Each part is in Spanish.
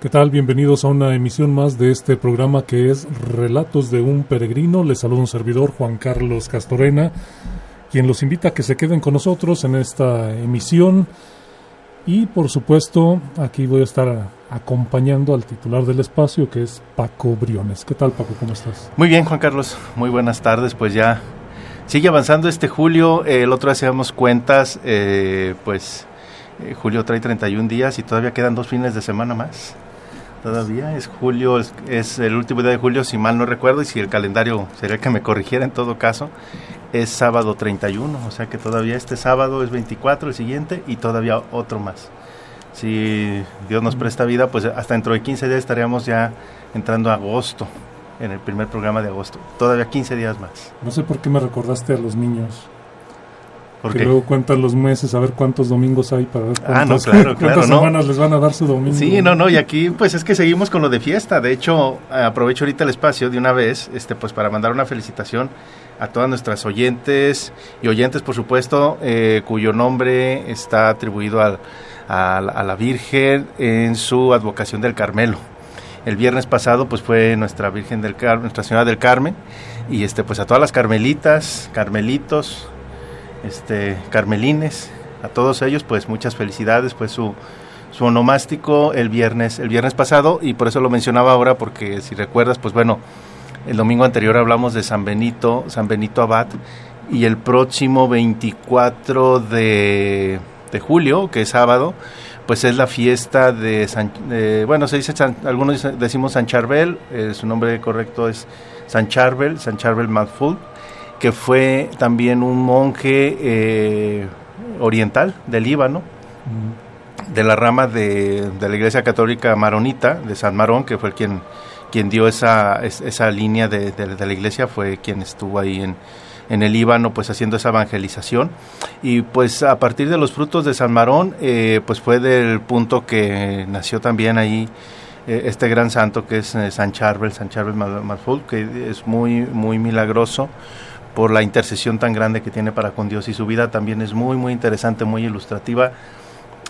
¿Qué tal? Bienvenidos a una emisión más de este programa que es Relatos de un Peregrino. Les saluda un servidor, Juan Carlos Castorena, quien los invita a que se queden con nosotros en esta emisión. Y por supuesto, aquí voy a estar acompañando al titular del espacio, que es Paco Briones. ¿Qué tal, Paco? ¿Cómo estás? Muy bien, Juan Carlos. Muy buenas tardes. Pues ya sigue avanzando este julio. el otro hacíamos cuentas, eh, pues eh, julio trae 31 días y todavía quedan dos fines de semana más. Todavía es julio, es, el último día de julio, si mal no recuerdo, y si el calendario sería que me corrigiera en todo caso, es sábado 31, o sea que todavía este sábado es 24, el siguiente, y todavía otro más. Si Dios nos presta vida, pues hasta dentro de 15 días estaríamos ya entrando a agosto, en el primer programa de agosto. Todavía 15 días más. No sé por qué me recordaste a los niños. Porque luego cuentan los meses a ver cuántos domingos hay para ver ah, no, claro, cuántas semanas les van a dar su domingo. Sí, no, no, y aquí pues es que seguimos con lo de fiesta. De hecho, aprovecho ahorita el espacio de una vez, este pues para mandar una felicitación a todas nuestras oyentes y oyentes, por supuesto, eh, cuyo nombre está atribuido al, a, la Virgen en su advocación del Carmelo. El viernes pasado pues fue nuestra Virgen del Carmen, Nuestra Señora del Carmen y este pues a todas las carmelitas, carmelitos, este, carmelines, a todos ellos pues muchas felicidades, pues su, su onomástico el viernes, el viernes pasado y por eso lo mencionaba ahora porque si recuerdas pues bueno, el domingo anterior hablamos de San Benito, San Benito Abad y el próximo 24 de, de julio, que es sábado, pues es la fiesta de San, bueno, se dice algunos decimos San Charbel, eh, su nombre correcto es San Charbel, San Charbel Madful, que fue también un monje eh, oriental del Líbano, de la rama de, la Iglesia Católica Maronita, de San Marón, que fue quien, quien dio esa, esa línea de, la iglesia, fue quien estuvo ahí en, en el Líbano, pues haciendo esa evangelización. Y pues a partir de los frutos de San Marón, eh, pues fue del punto que nació también ahí eh, este gran santo que es San Charbel, San Charbel Marful, que es muy, muy milagroso por la intercesión tan grande que tiene para con Dios y su vida también es muy, muy interesante, muy ilustrativa.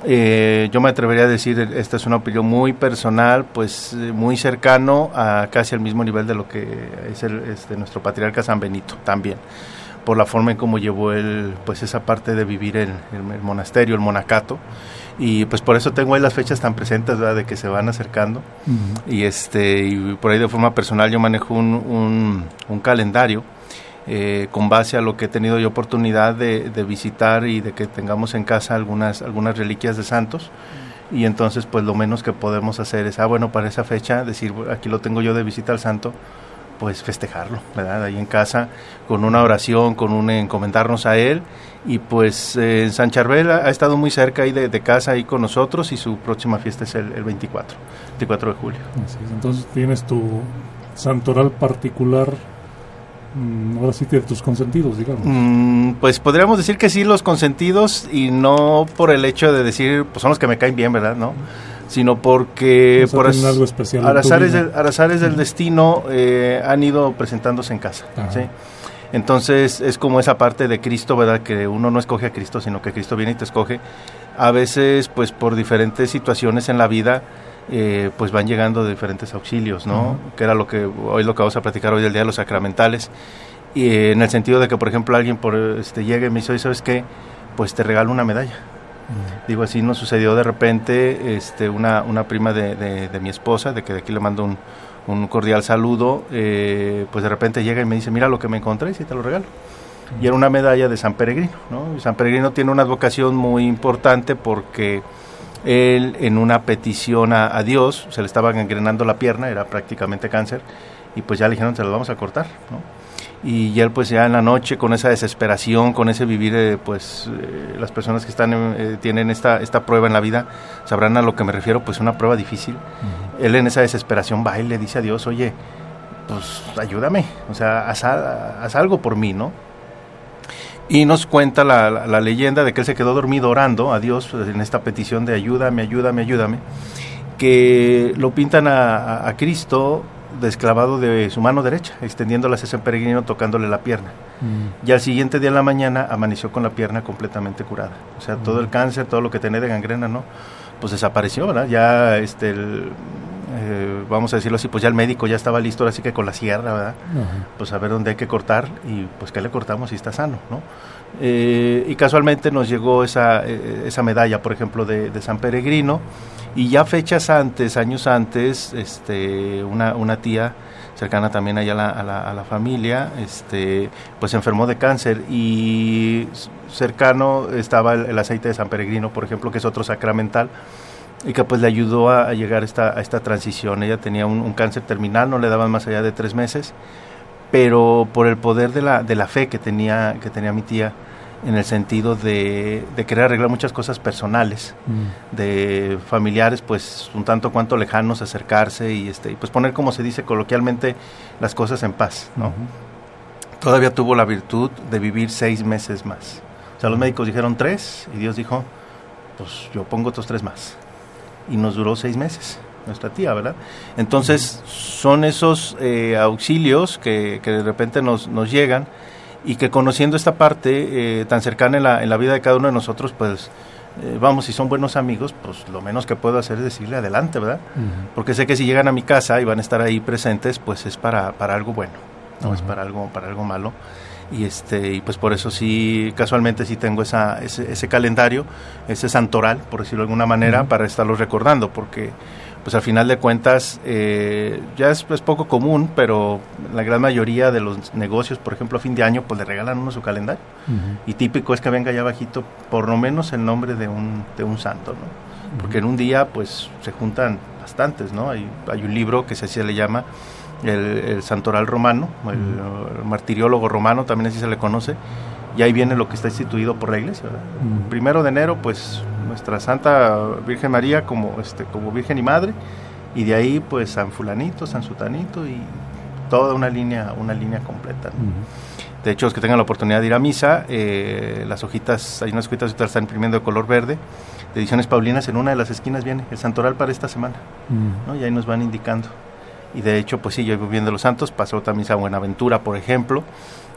Eh, yo me atrevería a decir, esta es una opinión muy personal, pues eh, muy cercano a casi al mismo nivel de lo que es el, este, nuestro patriarca San Benito también, por la forma en cómo llevó él, pues esa parte de vivir en el, monasterio, el monacato, y pues por eso tengo ahí las fechas tan presentes, de que se van acercando, y este, y por ahí de forma personal yo manejo un, un calendario, eh, con base a lo que he tenido yo oportunidad de, visitar y de que tengamos en casa algunas, algunas reliquias de santos. Y entonces, pues lo menos que podemos hacer es, ah, bueno, para esa fecha, decir, aquí lo tengo yo de visita al santo, pues festejarlo, ¿verdad? Ahí en casa, con una oración, con un encomendarnos a él. Y pues eh, en San Charbel ha, estado muy cerca ahí de, casa, ahí con nosotros, y su próxima fiesta es el, el 24, 24 de julio. entonces tienes tu santoral particular Mm, ahora sí tus consentidos, digamos. Mm, pues podríamos decir que sí, los consentidos, y no por el hecho de decir, pues son los que me caen bien, ¿verdad? ¿No? Sino porque por algo especial arazares, del, arazares del destino eh, han ido presentándose en casa. ¿sí? Entonces es como esa parte de Cristo, ¿verdad? Que uno no escoge a Cristo, sino que Cristo viene y te escoge. A veces, pues por diferentes situaciones en la vida, eh, pues van llegando de diferentes auxilios, ¿no? Que era lo que hoy lo que vamos a platicar hoy del día de los sacramentales. Y eh, en el sentido de que, por ejemplo, alguien por este llegue y me dice, ¿sabes qué? Pues te regalo una medalla. Digo, así nos sucedió de repente, este, una, una prima de, de, mi esposa, de que de aquí le mando un, un cordial saludo, eh, pues de repente llega y me dice, mira lo que me encontré y te lo regalo. Y era una medalla de San Peregrino, ¿no? San Peregrino tiene una advocación muy importante porque él en una petición a, Dios, se le estaba gangrenando la pierna, era prácticamente cáncer, y pues ya le dijeron, se lo vamos a cortar, ¿no? Y él pues ya en la noche con esa desesperación, con ese vivir, eh, pues eh, las personas que están eh, tienen esta, esta prueba en la vida sabrán a lo que me refiero, pues una prueba difícil. Él en esa desesperación va y le dice a Dios, oye, pues ayúdame, o sea, haz, haz algo por mí, ¿no? Y nos cuenta la, leyenda de que él se quedó dormido orando a Dios en esta petición de ayúdame, ayúdame, ayúdame, que lo pintan a, Cristo desclavado de su mano derecha, extendiéndola hacia San Peregrino, tocándole la pierna. Mm. Y al siguiente día en la mañana amaneció con la pierna completamente curada. O sea, todo el mm. cáncer, todo lo que tenía de gangrena, ¿no? Pues desapareció, ¿verdad? Ya este, el, eh, vamos a decirlo así, pues ya el médico ya estaba listo, así que con la sierra, ¿verdad? Pues a ver dónde hay que cortar y pues qué le cortamos si está sano, ¿no? Eh, y casualmente nos llegó esa, eh, esa medalla, por ejemplo, de, San Peregrino, y ya fechas antes, años antes, este, una, una tía cercana también allá a la, a la, familia, este, pues enfermó de cáncer y cercano estaba el, el aceite de San Peregrino, por ejemplo, que es otro sacramental, y que pues le ayudó a, llegar a esta, a esta transición. Ella tenía un, cáncer terminal, no le daban más allá de tres meses, pero por el poder de la, de la fe que tenía, que tenía mi tía, en el sentido de, de querer arreglar muchas cosas personales, mm. de familiares, pues un tanto cuanto lejanos, acercarse y, este, y pues poner, como se dice coloquialmente, las cosas en paz, ¿no? Todavía tuvo la virtud de vivir seis meses más. O sea, los médicos dijeron tres y Dios dijo, pues yo pongo otros tres más y nos duró seis meses nuestra tía, ¿verdad? Entonces son esos eh, auxilios que, que, de repente nos, nos, llegan y que conociendo esta parte eh, tan cercana en la, en la, vida de cada uno de nosotros, pues eh, vamos, si son buenos amigos, pues lo menos que puedo hacer es decirle adelante, ¿verdad? Porque sé que si llegan a mi casa y van a estar ahí presentes, pues es para, para algo bueno, no es para algo, para algo malo y este y pues por eso sí casualmente sí tengo esa, ese, ese calendario ese santoral por decirlo de alguna manera para estarlo recordando porque pues al final de cuentas eh, ya es, poco común pero la gran mayoría de los negocios por ejemplo a fin de año pues le regalan uno su calendario. Y típico es que venga allá bajito por lo menos el nombre de un, de un santo ¿no? porque en un día pues se juntan bastantes no hay, hay un libro que se le llama el, santoral romano, el, martiriólogo romano, también así se le conoce, y ahí viene lo que está instituido por la iglesia. Primero de enero, pues nuestra Santa Virgen María como, este, como Virgen y Madre, y de ahí pues San Fulanito, San Sutanito y toda una línea, una línea completa. De hecho, los que tengan la oportunidad de ir a misa, eh, las hojitas, hay unas hojitas que están imprimiendo de color verde, de ediciones Paulinas, en una de las esquinas viene el santoral para esta semana, y ahí nos van indicando y de hecho pues sí, yo viviendo los santos, pasó también San Buenaventura, por ejemplo,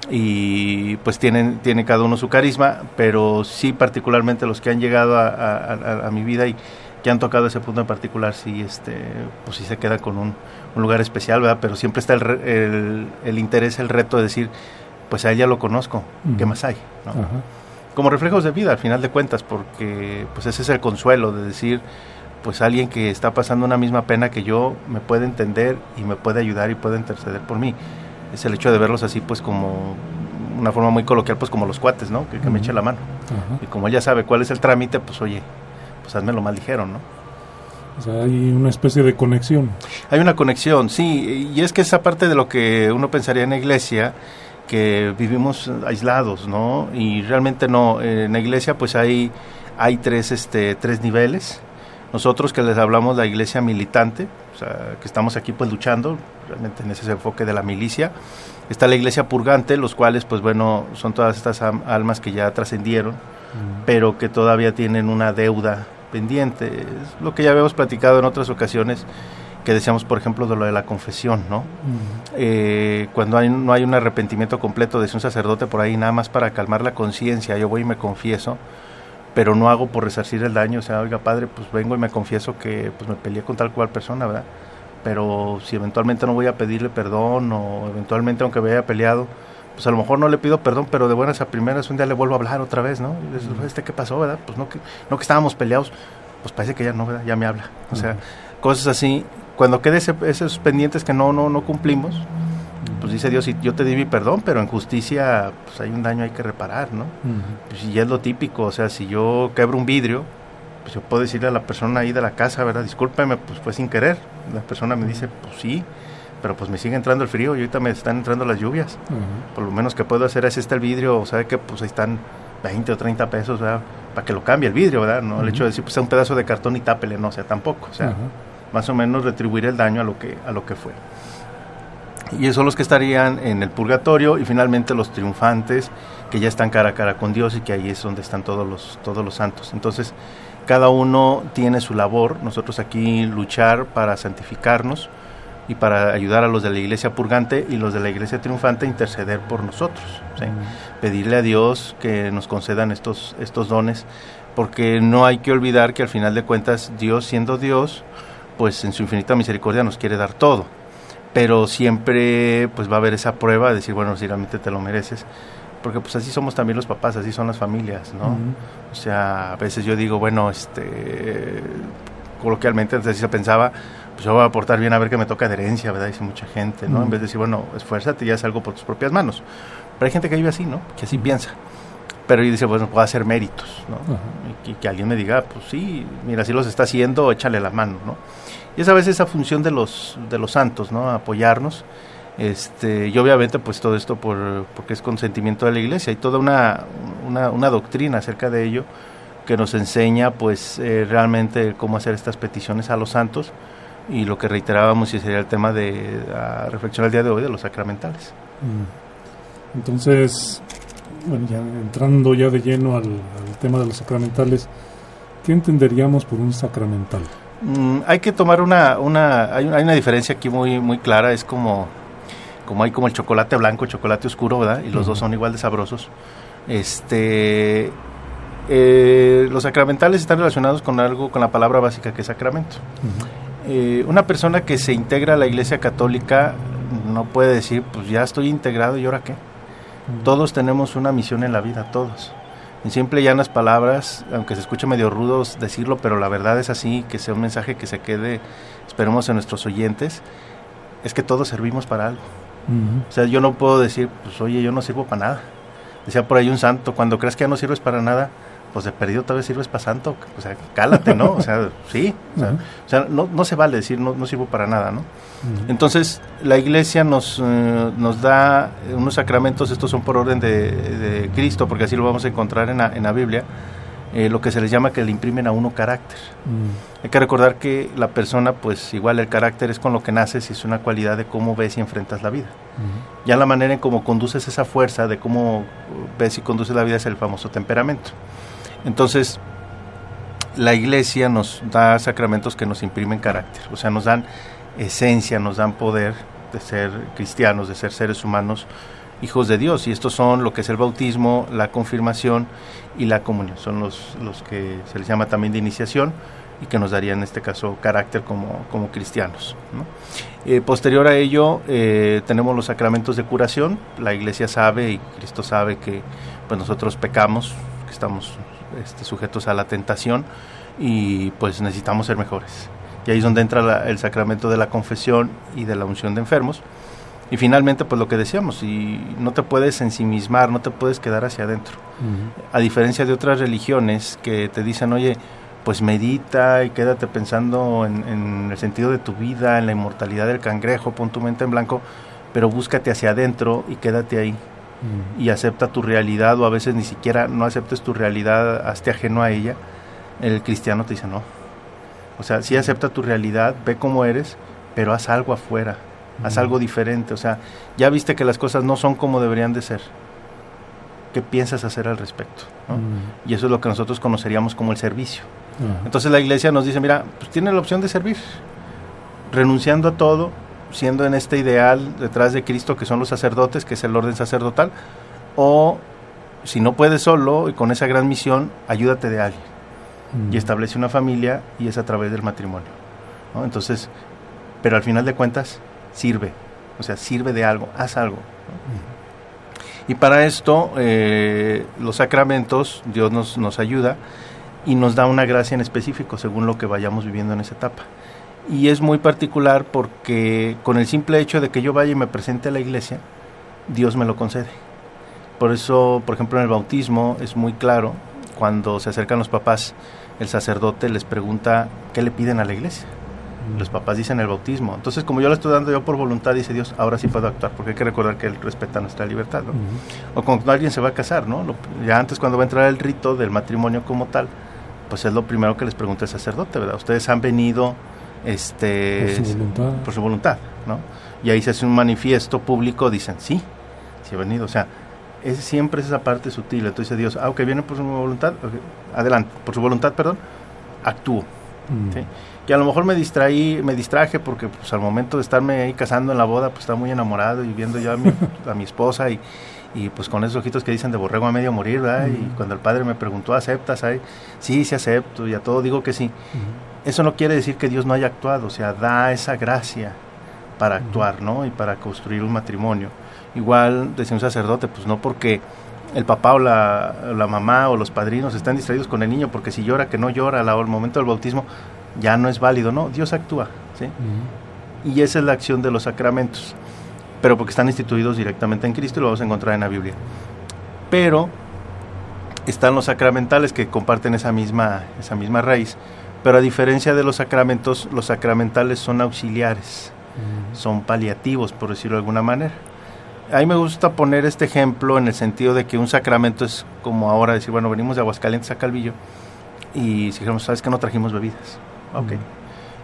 y pues tienen, tiene cada uno su carisma, pero sí particularmente los que han llegado a, mi vida y que han tocado ese punto en particular, sí, este, pues sí se queda con un, lugar especial, ¿verdad? Pero siempre está el, el, interés, el reto de decir, pues a ella lo conozco, ¿qué más hay? Como reflejos de vida, al final de cuentas, porque pues ese es el consuelo de decir, pues alguien que está pasando una misma pena que yo me puede entender y me puede ayudar y puede interceder por mí. Es el hecho de verlos así pues como una forma muy coloquial pues como los cuates, ¿no? Que, me eche la mano. Y como ella sabe cuál es el trámite, pues oye, pues hazme lo más ligero, ¿no? O sea, hay una especie de conexión. Hay una conexión, sí, y es que esa parte de lo que uno pensaría en la iglesia, que vivimos aislados, ¿no? Y realmente no, en la iglesia pues hay, hay tres, este, tres niveles, nosotros que les hablamos de la iglesia militante, o sea, que estamos aquí pues luchando, realmente en ese enfoque de la milicia, está la iglesia purgante, los cuales pues bueno, son todas estas almas que ya trascendieron, pero que todavía tienen una deuda pendiente. Es lo que ya habíamos platicado en otras ocasiones, que decíamos, por ejemplo, de lo de la confesión, ¿no? Eh, cuando no hay un arrepentimiento completo, de un sacerdote por ahí, nada más para calmar la conciencia, yo voy y me confieso, pero no hago por resarcir el daño, o sea, oiga padre, pues vengo y me confieso que pues me peleé con tal cual persona, ¿verdad? Pero si eventualmente no voy a pedirle perdón o eventualmente aunque me haya peleado, pues a lo mejor no le pido perdón, pero de buenas a primeras un día le vuelvo a hablar otra vez, ¿no? ¿Este qué pasó, verdad? Pues no que, no que estábamos peleados, pues parece que ya no, ¿verdad? Ya me habla. O sea, cosas así. Cuando quede esos pendientes que no, no, no cumplimos, pues dice Dios, yo te di mi perdón, pero en justicia pues hay un daño hay que reparar, ¿no? Pues y es lo típico, o sea, si yo quebro un vidrio, pues yo puedo decirle a la persona ahí de la casa, ¿verdad? Discúlpeme, pues fue sin querer. La persona me dice, pues sí, pero pues me sigue entrando el frío y ahorita me están entrando las lluvias. Por lo menos que puedo hacer es este el vidrio, o sabe que pues ahí están 20 o 30 pesos, ¿verdad? Para que lo cambie el vidrio, ¿verdad? No el hecho de decir, pues un pedazo de cartón y tápele, no, o sea, tampoco. O sea, más o menos retribuir el daño a lo que, a lo que fue. Y esos son los que estarían en el purgatorio y finalmente los triunfantes que ya están cara a cara con Dios y que ahí es donde están todos los, todos los santos. Entonces, cada uno tiene su labor, nosotros aquí luchar para santificarnos y para ayudar a los de la iglesia purgante y los de la iglesia triunfante a interceder por nosotros, pedirle a Dios que nos concedan estos, estos dones, porque no hay que olvidar que al final de cuentas Dios siendo Dios, pues en su infinita misericordia nos quiere dar todo, pero siempre pues va a haber esa prueba de decir, bueno, si realmente te lo mereces, porque pues así somos también los papás, así son las familias, ¿no? O sea, a veces yo digo, bueno, este, coloquialmente antes se pensaba, pues yo voy a aportar bien a ver que me toca de herencia, ¿verdad? Dice mucha gente, ¿no? En vez de decir, bueno, esfuérzate y haz algo por tus propias manos. Pero hay gente que vive así, ¿no? Que así piensa. Pero y dice, bueno, puedo hacer méritos, ¿no? Y que, alguien me diga, pues sí, mira, si los está haciendo, échale la mano, ¿no? Y es a veces esa función de los, de los santos, ¿no? Apoyarnos este, y obviamente pues todo esto por, porque es consentimiento de la iglesia y toda una, una, doctrina acerca de ello que nos enseña pues eh, realmente cómo hacer estas peticiones a los santos y lo que reiterábamos y sería el tema de la reflexión al día de hoy de los sacramentales. Mm. Entonces, bueno, ya entrando ya de lleno al, tema de los sacramentales, ¿qué entenderíamos por un sacramental? Mm, hay que tomar una, una hay, hay, una diferencia aquí muy, muy clara, es como como hay como el chocolate blanco, el chocolate oscuro, ¿verdad? Y los dos son igual de sabrosos. Este, eh, los sacramentales están relacionados con algo, con la palabra básica que es sacramento. Eh, una persona que se integra a la Iglesia Católica no puede decir, pues ya estoy integrado y ahora qué. Todos tenemos una misión en la vida, todos. En simple y llanas palabras, aunque se escuche medio rudo decirlo, pero la verdad es así, que sea un mensaje que se quede, esperemos en nuestros oyentes, es que todos servimos para algo. O sea, yo no puedo decir, pues oye, yo no sirvo para nada. Decía por ahí un santo, cuando crees que ya no sirves para nada, pues de perdido tal vez sirves para santo. O sea, cálate, ¿no? O sea, sí. O sea, no, no, se vale decir no, no sirvo para nada, ¿no? Entonces, la iglesia nos, eh, nos da unos sacramentos, estos son por orden de, de, Cristo, porque así lo vamos a encontrar en la, en la Biblia eh, lo que se les llama que le imprimen a uno carácter. Mm. Hay que recordar que la persona, pues igual el carácter es con lo que naces y es una cualidad de cómo ves y enfrentas la vida. Ya la manera en cómo conduces esa fuerza, de cómo ves y conduces la vida es el famoso temperamento. Entonces, la iglesia nos da sacramentos que nos imprimen carácter, o sea, nos dan esencia, nos dan poder de ser cristianos, de ser seres humanos hijos de Dios. Y estos son lo que es el bautismo, la confirmación y la comunión. Son los, los que se les llama también de iniciación y que nos daría en este caso carácter como, como cristianos. Eh, posterior a ello eh, tenemos los sacramentos de curación. La iglesia sabe y Cristo sabe que pues nosotros pecamos, que estamos este, sujetos a la tentación y pues necesitamos ser mejores. Y ahí es donde entra el sacramento de la confesión y de la unción de enfermos y finalmente, pues lo que decíamos, y no te puedes ensimismar, no te puedes quedar hacia adentro. A diferencia de otras religiones que te dicen, oye, pues medita y quédate pensando en, el sentido de tu vida, en la inmortalidad del cangrejo, pon tu mente en blanco, pero búscate hacia adentro y quédate ahí. Y acepta tu realidad, o a veces ni siquiera no aceptes tu realidad, hazte ajeno a ella. El cristiano te dice, no. O sea, sí acepta tu realidad, ve cómo eres, pero haz algo afuera haz algo diferente, o sea, ya viste que las cosas no son como deberían de ser. ¿Qué piensas hacer al respecto? Y eso es lo que nosotros conoceríamos como el servicio. Entonces la iglesia nos dice, mira, pues tiene la opción de servir, renunciando a todo, siendo en este ideal detrás de Cristo que son los sacerdotes, que es el orden sacerdotal, o si no puedes solo y con esa gran misión, ayúdate de alguien y establece una familia y es a través del matrimonio. Entonces, pero al final de cuentas, sirve, o sea, sirve de algo, haz algo. Y para esto, eh, los sacramentos, Dios nos, nos ayuda y nos da una gracia en específico según lo que vayamos viviendo en esa etapa. Y es muy particular porque con el simple hecho de que yo vaya y me presente a la iglesia, Dios me lo concede. Por eso, por ejemplo, en el bautismo es muy claro cuando se acercan los papás el sacerdote les pregunta qué le piden a la iglesia. Los papás dicen el bautismo. Entonces, como yo lo estoy dando yo por voluntad, dice Dios, ahora sí puedo actuar, porque hay que recordar que Él respeta nuestra libertad. ¿no? O cuando alguien se va a casar, ¿no? ya antes, cuando va a entrar el rito del matrimonio como tal, pues es lo primero que les pregunta el sacerdote, ¿verdad? Ustedes han venido este, por su voluntad. Por su voluntad, ¿no? Y ahí se hace un manifiesto público, dicen, sí, sí he venido. O sea, es, siempre es esa parte sutil. Entonces Dios, ah, ok, viene por su voluntad, adelante, por su voluntad, perdón, actúo. Mm. ¿sí? Y a lo mejor me distraí, me distraje porque pues al momento de estarme ahí casando en la boda, pues estaba muy enamorado y viendo ya a mi, a mi esposa y, y, pues con esos ojitos que dicen de borrego a medio morir, ¿verdad? Y cuando el padre me preguntó, ¿aceptas? Ay? Sí, sí acepto y a todo digo que sí. Eso no quiere decir que Dios no haya actuado, o sea, da esa gracia para actuar, ¿no? Y para construir un matrimonio. Igual, decía un sacerdote, pues no porque el papá o la, la, mamá o los padrinos están distraídos con el niño, porque si llora, que no llora al momento del bautismo, ya no es válido, no, Dios actúa, ¿sí? Y esa es la acción de los sacramentos, pero porque están instituidos directamente en Cristo y lo vamos a encontrar en la Biblia. Pero están los sacramentales que comparten esa misma, esa misma raíz, pero a diferencia de los sacramentos, los sacramentales son auxiliares, son paliativos, por decirlo de alguna manera. A mí me gusta poner este ejemplo en el sentido de que un sacramento es como ahora decir, bueno, venimos de Aguascalientes a Calvillo y si dijéramos, ¿sabes que no trajimos bebidas? Ok.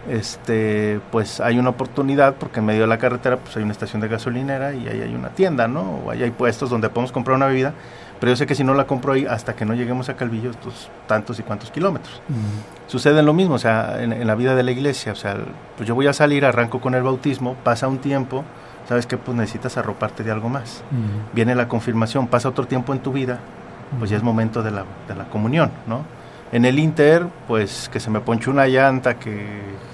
Este, pues hay una oportunidad porque en medio de la carretera pues hay una estación de gasolinera y ahí hay una tienda, ¿no? O ahí hay puestos donde podemos comprar una bebida, pero yo sé que si no la compro ahí hasta que no lleguemos a Calvillo, estos tantos y cuantos kilómetros. Sucede lo mismo, o sea, en, la vida de la iglesia, o sea, pues yo voy a salir, arranco con el bautismo, pasa un tiempo, sabes que pues necesitas arroparte de algo más. Viene la confirmación, pasa otro tiempo en tu vida, pues ya es momento de la, de la comunión, ¿no? En el Inter, pues que se me ponche una llanta, que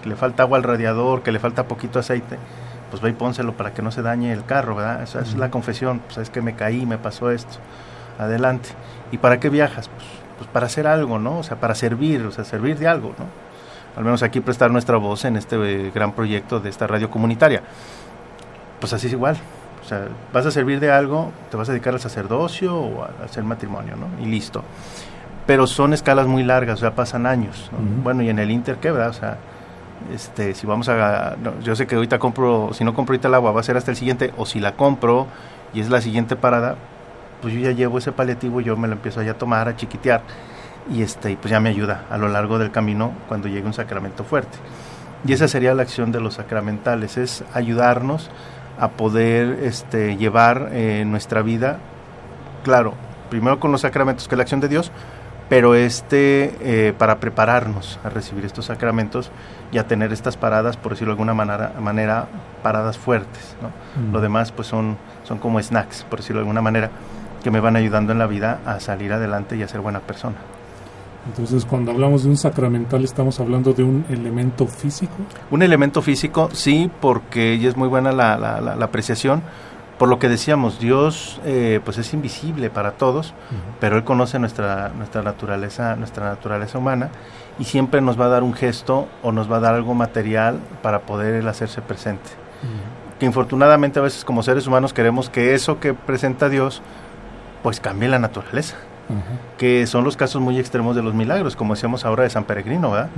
le falta agua al radiador, que le falta poquito aceite, pues ve y pónselo para que no se dañe el carro, ¿verdad? Esa es la confesión, pues es que me caí, me pasó esto, adelante. ¿Y para qué viajas? Pues, pues para hacer algo, ¿no? O sea, para servir, o sea, servir de algo, ¿no? Al menos aquí prestar nuestra voz en este eh, gran proyecto de esta radio comunitaria. Pues así es igual. O sea, vas a servir de algo, te vas a dedicar al sacerdocio o a hacer matrimonio, ¿no? Y listo pero son escalas muy largas, o sea, pasan años. Bueno, y en el Inter, ¿qué, verdad? O sea, este, si vamos a... yo sé que ahorita compro, si no compro ahorita el agua, va a ser hasta el siguiente, o si la compro y es la siguiente parada, pues yo ya llevo ese paliativo, yo me lo empiezo ya a tomar, a chiquitear, y este, y pues ya me ayuda a lo largo del camino cuando llegue un sacramento fuerte. Y esa sería la acción de los sacramentales, es ayudarnos a poder este, llevar eh, nuestra vida, claro, primero con los sacramentos, que es la acción de Dios, pero este eh, para prepararnos a recibir estos sacramentos y a tener estas paradas, por decirlo de alguna manera, manera paradas fuertes. ¿no? Mm. Lo demás pues son, son como snacks, por decirlo de alguna manera, que me van ayudando en la vida a salir adelante y a ser buena persona. Entonces, cuando hablamos de un sacramental, ¿estamos hablando de un elemento físico? Un elemento físico, sí, porque ya es muy buena la, la, la apreciación, por lo que decíamos, Dios eh, pues es invisible para todos, pero Él conoce nuestra, nuestra naturaleza, nuestra naturaleza humana, y siempre nos va a dar un gesto o nos va a dar algo material para poder Él hacerse presente. Que infortunadamente a veces como seres humanos queremos que eso que presenta Dios, pues cambie la naturaleza. Que son los casos muy extremos de los milagros, como decíamos ahora de San Peregrino, ¿verdad?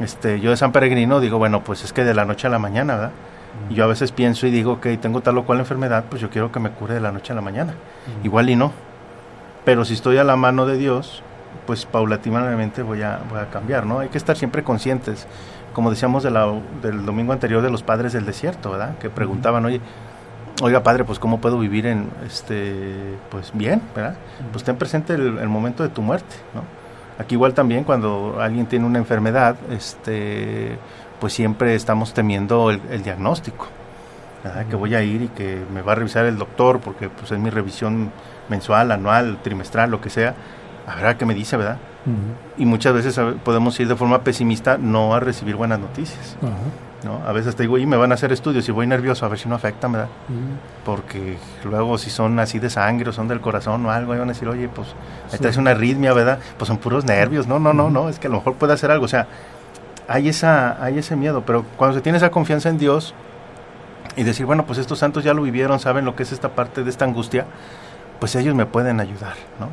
este, yo de San Peregrino digo, bueno, pues es que de la noche a la mañana, ¿verdad? Y yo a veces pienso y digo que tengo tal o cual enfermedad, pues yo quiero que me cure de la noche a la mañana. Igual y no. Pero si estoy a la mano de Dios, pues paulatinamente voy a, voy a cambiar, ¿no? Hay que estar siempre conscientes, como decíamos de la, del domingo anterior de los padres del desierto, ¿verdad? Que preguntaban, oye, oiga padre, pues cómo puedo vivir en, este, pues bien, ¿verdad? Pues ten presente el, el momento de tu muerte, ¿no? Aquí igual también cuando alguien tiene una enfermedad, este, pues siempre estamos temiendo el, diagnóstico. Que voy a ir y que me va a revisar el doctor porque pues es mi revisión mensual, anual, trimestral, lo que sea. A ver qué me dice, ¿verdad? Y muchas veces podemos ir de forma pesimista no a recibir buenas noticias. ¿no? A veces te digo, y me van a hacer estudios y voy nervioso a ver si no afecta, ¿verdad? Porque luego si son así de sangre o son del corazón o algo, ahí van a decir, oye, pues ahí te hace una arritmia, ¿verdad? Pues son puros nervios. No, no, no, no, es que a lo mejor puede hacer algo. O sea, hay, esa, hay ese miedo, pero cuando se tiene esa confianza en Dios y decir, bueno, pues estos santos ya lo vivieron, saben lo que es esta parte de esta angustia, pues ellos me pueden ayudar, ¿no?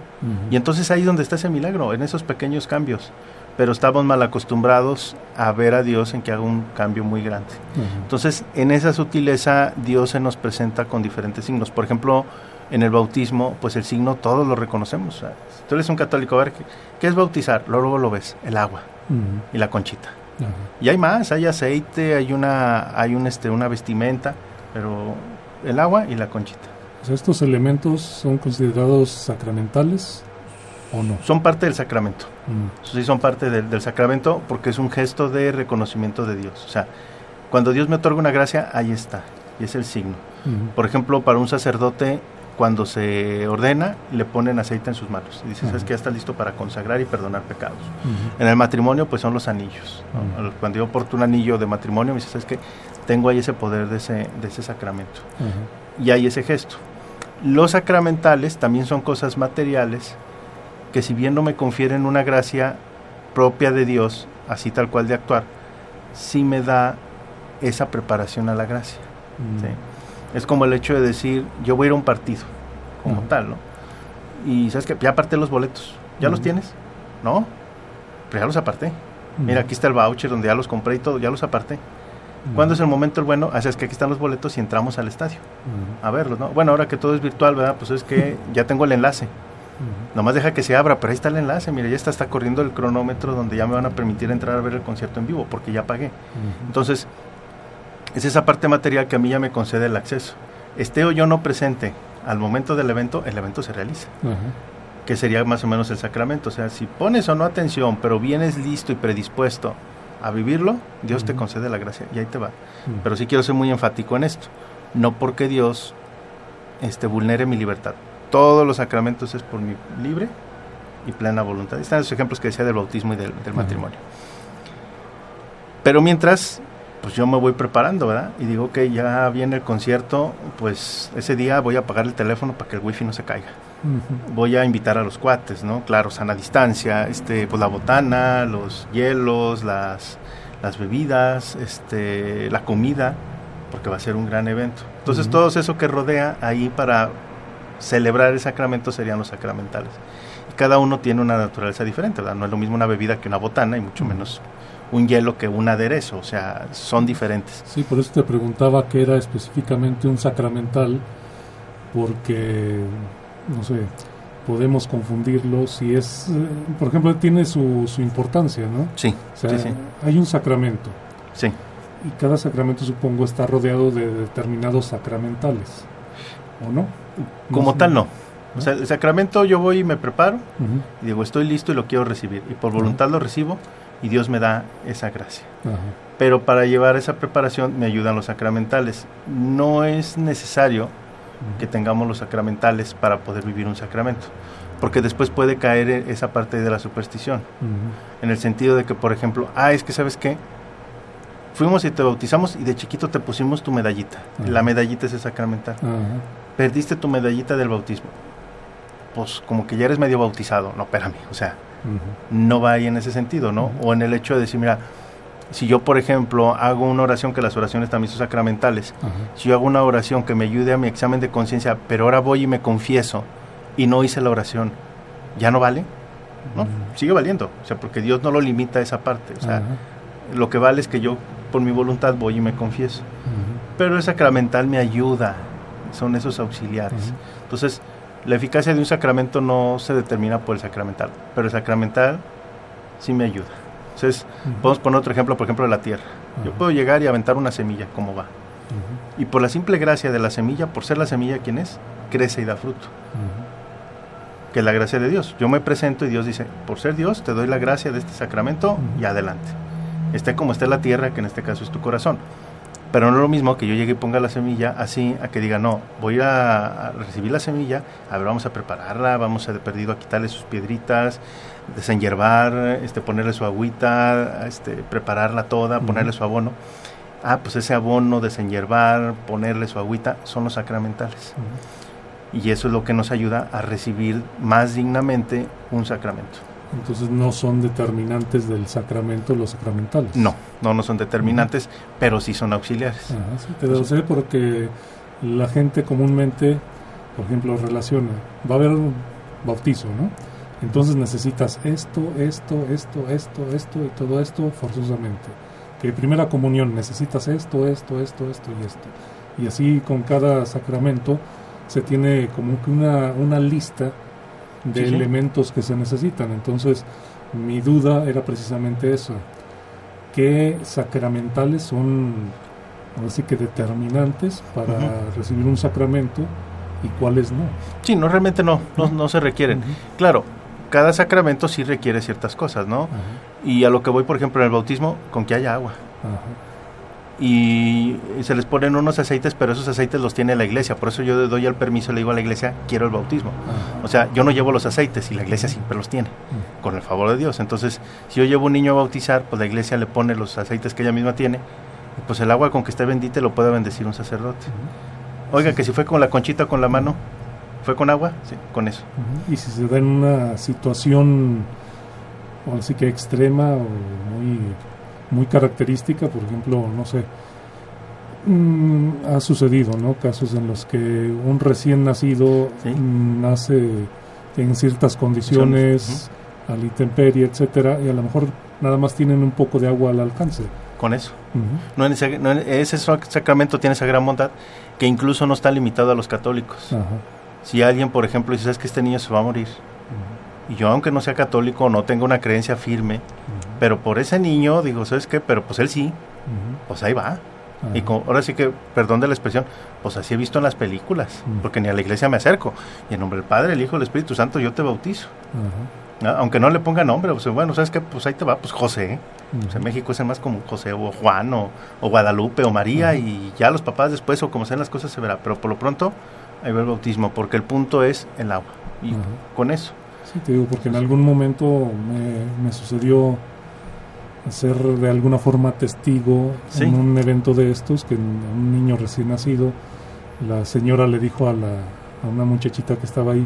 Y entonces ahí es donde está ese milagro, en esos pequeños cambios. pero estamos mal acostumbrados a ver a Dios en que haga un cambio muy grande. Entonces, en esa sutileza, Dios se nos presenta con diferentes signos. Por ejemplo, en el bautismo, pues el signo todos lo reconocemos. si tú eres un católico, a ver, ¿qué, es bautizar? Luego lo ves, el agua y la conchita. Y hay más, hay aceite, hay una, hay un, este, una vestimenta, pero el agua y la conchita. ¿Estos elementos son considerados sacramentales o no? Son parte del sacramento. Sí, son parte del, sacramento porque es un gesto de reconocimiento de Dios. O sea, cuando Dios me otorga una gracia, ahí está, y es el signo. Por ejemplo, para un sacerdote, cuando se ordena, le ponen aceite en sus manos. Y dice, ¿sabes que ya está listo para consagrar y perdonar pecados? En el matrimonio, pues son los anillos. Cuando yo porto un anillo de matrimonio, me dice, ¿sabes que Tengo ahí ese poder de ese, de ese sacramento. Y hay ese gesto. Los sacramentales también son cosas materiales que si bien no me confieren una gracia propia de Dios, así tal cual de actuar, sí me da esa preparación a la gracia. Mm. Es como el hecho de decir, yo voy a ir a un partido, como tal, ¿no? Y sabes que ya aparté los boletos, ¿ya los tienes? ¿No? Pero ya los aparté. Mira, aquí está el voucher donde ya los compré y todo, ya los aparté. ¿Cuándo es el momento el bueno? Así es que aquí están los boletos y entramos al estadio a verlos, ¿no? Bueno, ahora que todo es virtual, ¿verdad? Pues es que ya tengo el enlace. Nomás deja que se abra, pero ahí está el enlace, mire, ya está, está corriendo el cronómetro donde ya me van a permitir entrar a ver el concierto en vivo, porque ya pagué. Entonces, es esa parte material que a mí ya me concede el acceso. Esté o yo no presente al momento del evento, el evento se realiza. Que sería más o menos el sacramento. O sea, si pones o no atención, pero vienes listo y predispuesto a vivirlo, Dios te concede la gracia y ahí te va. Pero sí quiero ser muy enfático en esto. No porque Dios este, vulnere mi libertad. Todos los sacramentos es por mi libre y plena voluntad. Están los ejemplos que decía del bautismo y del, matrimonio. Pero mientras, pues yo me voy preparando, ¿verdad? Y digo que ya viene el concierto, pues ese día voy a apagar el teléfono para que el wifi no se caiga. Voy a invitar a los cuates, ¿no? Claro, sana distancia, este, pues la botana, los hielos, las, las bebidas, este, la comida, porque va a ser un gran evento. Entonces, todo eso que rodea ahí para celebrar el sacramento serían los sacramentales. Y cada uno tiene una naturaleza diferente, ¿verdad? No es lo mismo una bebida que una botana y mucho menos un hielo que un aderezo, o sea, son diferentes. Sí, por eso te preguntaba qué era específicamente un sacramental, porque no sé, podemos confundirlo si es, eh, por ejemplo, tiene su, su importancia, ¿no? Sí, sí, Hay un sacramento. Sí. Y cada sacramento, supongo, está rodeado de determinados sacramentales, ¿o no? Como tal, no. O sea, el sacramento yo voy y me preparo y digo, estoy listo y lo quiero recibir. Y por voluntad lo recibo y Dios me da esa gracia. Pero para llevar esa preparación me ayudan los sacramentales. No es necesario que tengamos los sacramentales para poder vivir un sacramento. Porque después puede caer e-, esa parte de la superstición. En el sentido de que, por ejemplo, ah, es que sabes qué, fuimos y te bautizamos y de chiquito te pusimos tu medallita. La medallita es el sacramental. Perdiste tu medallita del bautismo. Pues como que ya eres medio bautizado. No, espérame, o sea, no va ahí en ese sentido, ¿no? O en el hecho de decir, mira, si yo, por ejemplo, hago una oración, que las oraciones también son sacramentales, si yo hago una oración que me ayude a mi examen de conciencia, pero ahora voy y me confieso y no hice la oración, ¿ya no vale? No, sigue valiendo, o sea, porque Dios no lo limita a esa parte, o sea, lo que vale es que yo por mi voluntad voy y me confieso. Pero el sacramental me ayuda, son esos auxiliares. Entonces, la eficacia de un sacramento no se determina por el sacramental, pero el sacramental sí me ayuda. Entonces, podemos poner otro ejemplo, por ejemplo, de la tierra. Yo puedo llegar y aventar una semilla, ¿cómo va? Y por la simple gracia de la semilla, por ser la semilla quien es, crece y da fruto. Que es la gracia de Dios. Yo me presento y Dios dice, por ser Dios, te doy la gracia de este sacramento y adelante. Esté como esté la tierra, que en este caso es tu corazón. Pero no es lo mismo que yo llegue y ponga la semilla así, a que diga, no, voy a, recibir la semilla, a ver, vamos a prepararla, vamos a de perdido a quitarle sus piedritas, desenyerbar, este, ponerle su agüita, este, prepararla toda, ponerle su abono. Ah, pues ese abono, desenyerbar, ponerle su agüita, son los sacramentales. Y eso es lo que nos ayuda a recibir más dignamente un sacramento. Entonces no son determinantes del sacramento los sacramentales. No, no, no son determinantes, pero sí son auxiliares. sí, te lo sé porque la gente comúnmente, por ejemplo, relaciona, va a haber un bautizo, ¿no? Entonces necesitas esto, esto, esto, esto, esto y todo esto forzosamente. Que primera comunión necesitas esto, esto, esto, esto y esto. Y así con cada sacramento se tiene como que una, una lista de elementos que se necesitan. Entonces mi duda era precisamente eso. ¿Qué sacramentales son así que determinantes para recibir un sacramento y cuáles no? Sí, no, realmente no, no, no se requieren. Claro, cada sacramento sí requiere ciertas cosas, ¿no? Y a lo que voy, por ejemplo, en el bautismo, con que haya agua. Y se les ponen unos aceites, pero esos aceites los tiene la iglesia. Por eso yo doy el permiso, le digo a la iglesia, quiero el bautismo. O sea, yo no llevo los aceites y la iglesia siempre los tiene, con el favor de Dios. Entonces, si yo llevo un niño a bautizar, pues la iglesia le pone los aceites que ella misma tiene. Y pues el agua con que esté bendita lo puede bendecir un sacerdote. Oiga, que si fue con la conchita con la mano, ¿Fue con agua? Sí, con eso. Y si se da en una situación, o así que extrema o muy, muy característica, por ejemplo, no sé, mm, ha sucedido, ¿no? Casos en los que un recién nacido nace en ciertas condiciones, a la intemperie, etcétera, y a lo mejor nada más tienen un poco de agua al alcance. Con eso. no, ese, ese sacramento tiene esa gran bondad que incluso no está limitado a los católicos. Ajá si alguien, por ejemplo, dice, es que este niño se va a morir, y yo aunque no sea católico, no tengo una creencia firme, pero por ese niño, digo, ¿sabes qué? Pero pues él sí, pues ahí va. Y ahora sí que, perdón de la expresión, pues así he visto en las películas, porque ni a la iglesia me acerco. Y en nombre del Padre, el Hijo, el Espíritu Santo, yo te bautizo. Aunque no le ponga nombre, pues, bueno, ¿sabes qué? Pues ahí te va, pues José. en México es más como José o Juan o, Guadalupe o María y ya los papás después o como sean las cosas se verá. Pero por lo pronto, ahí va el bautismo, porque el punto es el agua. Y con eso. Sí, te digo, porque en algún momento me, sucedió ser de alguna forma testigo en un evento de estos, que un niño recién nacido, la señora le dijo a, la, a una muchachita que estaba ahí,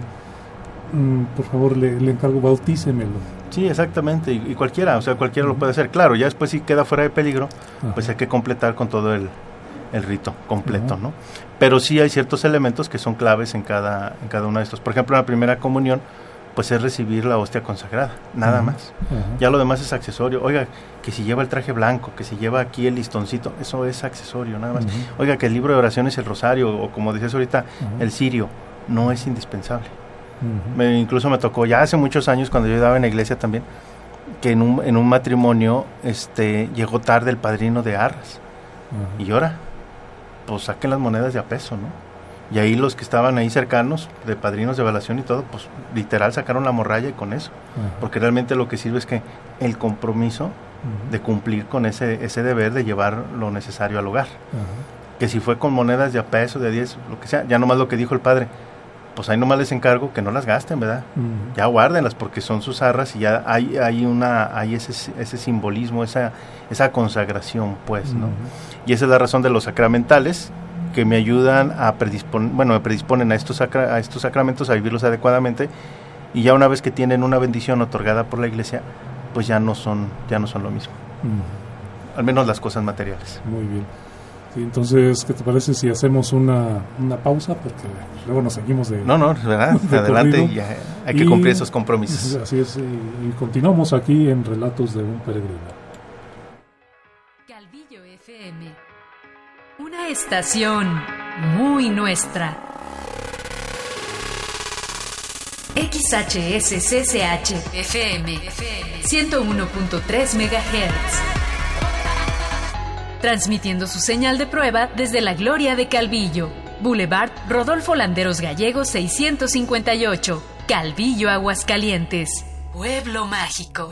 mm, por favor le, le, encargo, bautícemelo. Sí, exactamente, y, cualquiera, o sea, cualquiera lo puede hacer. Claro, ya después si queda fuera de peligro, pues hay que completar con todo el, el rito completo, ¿no? Pero sí hay ciertos elementos que son claves en cada, en cada uno de estos. Por ejemplo, en la primera comunión, pues es recibir la hostia consagrada, nada más. Ya lo demás es accesorio. Oiga, que si lleva el traje blanco, que si lleva aquí el listoncito, eso es accesorio, nada más. Oiga, que el libro de oraciones, el rosario, o como decías ahorita, el sirio, no es indispensable. me, incluso me tocó ya hace muchos años, cuando yo estaba en la iglesia también, que en un, en un matrimonio este, llegó tarde el padrino de arras. Y llora pues saquen las monedas de a peso, ¿no? Y ahí los que estaban ahí cercanos, de padrinos de evaluación y todo, pues literal sacaron la morralla y con eso. Porque realmente lo que sirve es que el compromiso de cumplir con ese, ese deber de llevar lo necesario al hogar. Que si fue con monedas de a peso, de 10, lo que sea, ya nomás lo que dijo el padre, pues ahí nomás les encargo que no las gasten, ¿verdad? Ya guárdenlas porque son sus arras y ya hay, hay, una, hay ese, ese simbolismo, esa, esa consagración, pues, ¿no? Y esa es la razón de los sacramentales que me ayudan a predisponer, bueno, me predisponen a estos, a estos sacramentos a vivirlos adecuadamente y ya una vez que tienen una bendición otorgada por la iglesia, pues ya no son, ya no son lo mismo. Al menos las cosas materiales. Muy bien entonces, ¿qué te parece si hacemos una, una pausa? Porque luego nos seguimos de... No, no, ¿verdad? adelante y hay que cumplir esos compromisos. Así es, y, continuamos aquí en Relatos de un Peregrino. Estación muy nuestra. XHSCCH FM 101.3 MHz transmitiendo su señal de prueba desde la Gloria de Calvillo. Boulevard Rodolfo Landeros Gallegos 658, Calvillo, Aguascalientes. Pueblo mágico.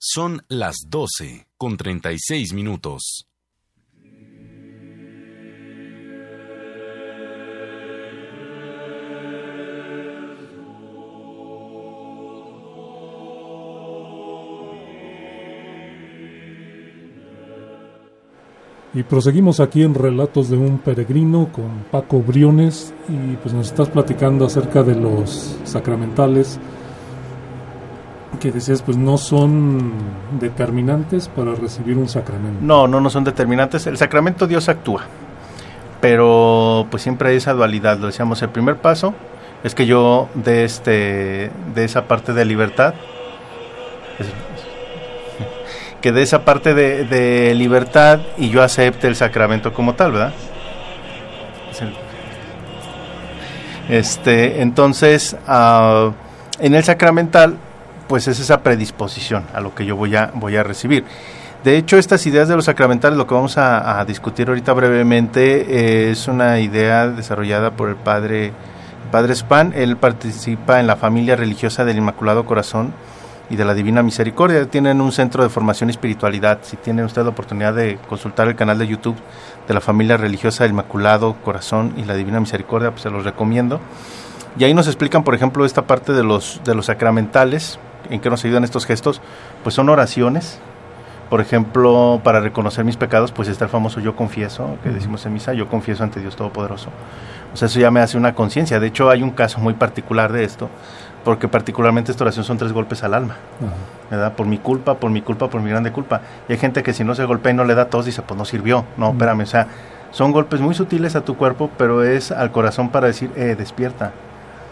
Son las 12 con 36 minutos. Y proseguimos aquí en Relatos de un Peregrino con Paco Briones y pues nos estás platicando acerca de los sacramentales que decías pues no son determinantes para recibir un sacramento. No, no, no son determinantes. El sacramento Dios actúa, pero pues siempre hay esa dualidad. Lo decíamos, el primer paso es que yo de, este, de esa parte de libertad, que de esa parte de, libertad y yo acepte el sacramento como tal, ¿verdad? Este, entonces, uh, en el sacramental, pues es esa predisposición a lo que yo voy a, voy a recibir. De hecho, estas ideas de los sacramentales, lo que vamos a, discutir ahorita brevemente, eh, es una idea desarrollada por el padre, padre Span. Él participa en la familia religiosa del Inmaculado Corazón y de la Divina Misericordia. Tienen un centro de formación y espiritualidad. Si tiene usted la oportunidad de consultar el canal de YouTube de la familia religiosa del Inmaculado Corazón y la Divina Misericordia, pues se los recomiendo. Y ahí nos explican, por ejemplo, esta parte de los, de los sacramentales, en que nos ayudan estos gestos, pues son oraciones. Por ejemplo, para reconocer mis pecados, pues está el famoso yo confieso, que decimos en misa, yo confieso ante Dios Todopoderoso. O sea, eso ya me hace una conciencia. De hecho, hay un caso muy particular de esto, porque particularmente esta oración son tres golpes al alma, ¿verdad? Por mi culpa, por mi culpa, por mi grande culpa. Y hay gente que si no se golpea y no le da tos, dice, pues no sirvió. No, espérame, o sea, son golpes muy sutiles a tu cuerpo, pero es al corazón para decir, eh, despierta.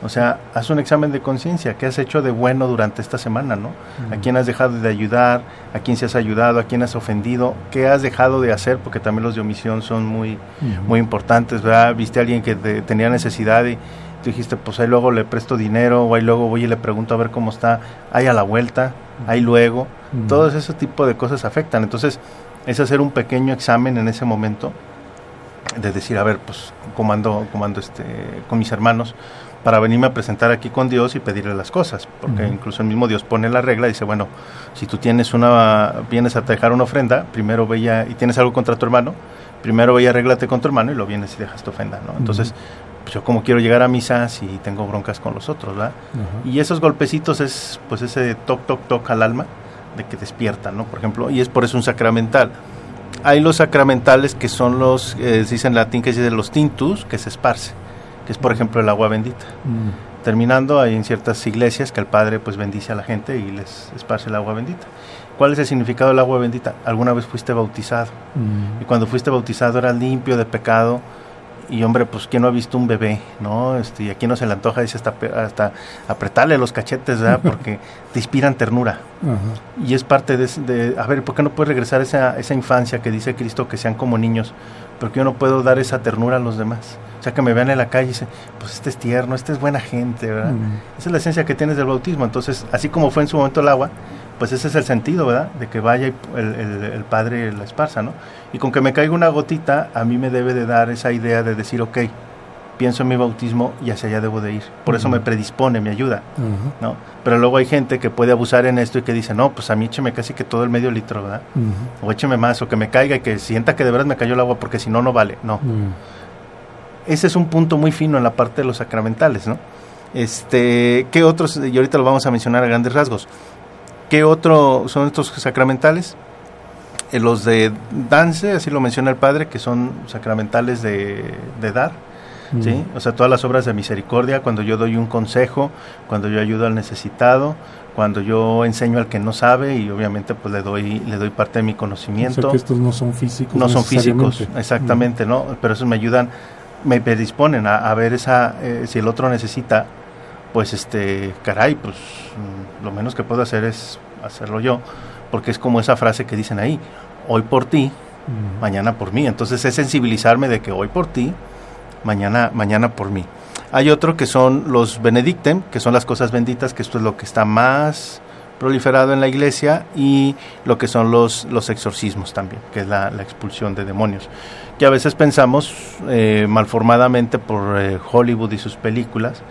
O sea, haz un examen de conciencia, ¿qué has hecho de bueno durante esta semana, no? ¿A quién has dejado de ayudar? ¿A quién se has ayudado? ¿A quién has ofendido? ¿Qué has dejado de hacer? Porque también los de omisión son muy, muy importantes, ¿verdad? Viste a alguien que tenía necesidad y dijiste, pues ahí luego le presto dinero, o ahí luego voy y le pregunto a ver cómo está, ahí a la vuelta, ahí luego, todos ese tipo de cosas afectan. Entonces, es hacer un pequeño examen en ese momento, de decir, a ver, pues, ¿cómo ando, este, con mis hermanos? Para venirme a presentar aquí con Dios y pedirle las cosas, porque incluso el mismo Dios pone la regla y dice, bueno, si tú tienes una, vienes a dejar una ofrenda, primero ve y tienes algo contra tu hermano, primero ve y arréglate con tu hermano y lo vienes y dejas tu ofrenda, ¿no? Entonces, pues yo como quiero llegar a misa si tengo broncas con los otros, ¿verdad? Y esos golpecitos es pues ese toc, toc, toc al alma de que despierta, ¿no? Por ejemplo, y es por eso un sacramental. Hay los sacramentales que son los, eh, se dice en latín que se dice los tintus, que se esparce, que es por ejemplo el agua bendita. Mm. Terminando, hay en ciertas iglesias que el Padre pues bendice a la gente y les esparce el agua bendita. ¿Cuál es el significado del agua bendita? Alguna vez fuiste bautizado. Mm. Y cuando fuiste bautizado eras limpio de pecado, y hombre, pues quién no ha visto un bebé, ¿no? Este, y aquí no se le antoja, dice hasta, hasta apretarle los cachetes, ¿verdad? Porque te inspiran ternura. Y es parte de, a ver, ¿por qué no puedes regresar a esa, esa infancia que dice Cristo que sean como niños? Porque yo no puedo dar esa ternura a los demás. O sea, que me vean en la calle y dicen, pues este es tierno, este es buena gente, ¿verdad? Esa es la esencia que tienes del bautismo. Entonces, así como fue en su momento el agua, pues ese es el sentido, ¿verdad? De que vaya el, el, Padre la esparza, ¿no? Y con que me caiga una gotita, a mí me debe de dar esa idea de decir, ok, pienso en mi bautismo y hacia allá debo de ir. Por eso me predispone, me ayuda, ¿no? Pero luego hay gente que puede abusar en esto y que dice, no, pues a mí écheme casi que todo el medio litro, ¿verdad? O écheme más, o que me caiga y que sienta que de verdad me cayó el agua porque si no, no vale. No. Ese es un punto muy fino en la parte de los sacramentales, ¿no? Este, ¿qué otros? Y ahorita lo vamos a mencionar a grandes rasgos. ¿Qué otro son estos sacramentales? Eh, los de dance, así lo menciona el padre, que son sacramentales de, dar, mm. ¿sí? O sea, todas las obras de misericordia, cuando yo doy un consejo, cuando yo ayudo al necesitado, cuando yo enseño al que no sabe y obviamente pues le doy le doy parte de mi conocimiento. O sea que estos no son físicos. No son físicos, exactamente, mm. ¿no? Pero esos me ayudan, me predisponen a, ver esa, eh, si el otro necesita pues este, caray, pues mm, lo menos que puedo hacer es hacerlo yo, porque es como esa frase que dicen ahí, hoy por ti, mañana por mí. Entonces es sensibilizarme de que hoy por ti, mañana, mañana por mí. Hay otro que son los benedictem, que son las cosas benditas, que esto es lo que está más proliferado en la iglesia, y lo que son los, los exorcismos también, que es la, expulsión de demonios. Que a veces pensamos eh, malformadamente por eh, Hollywood y sus películas,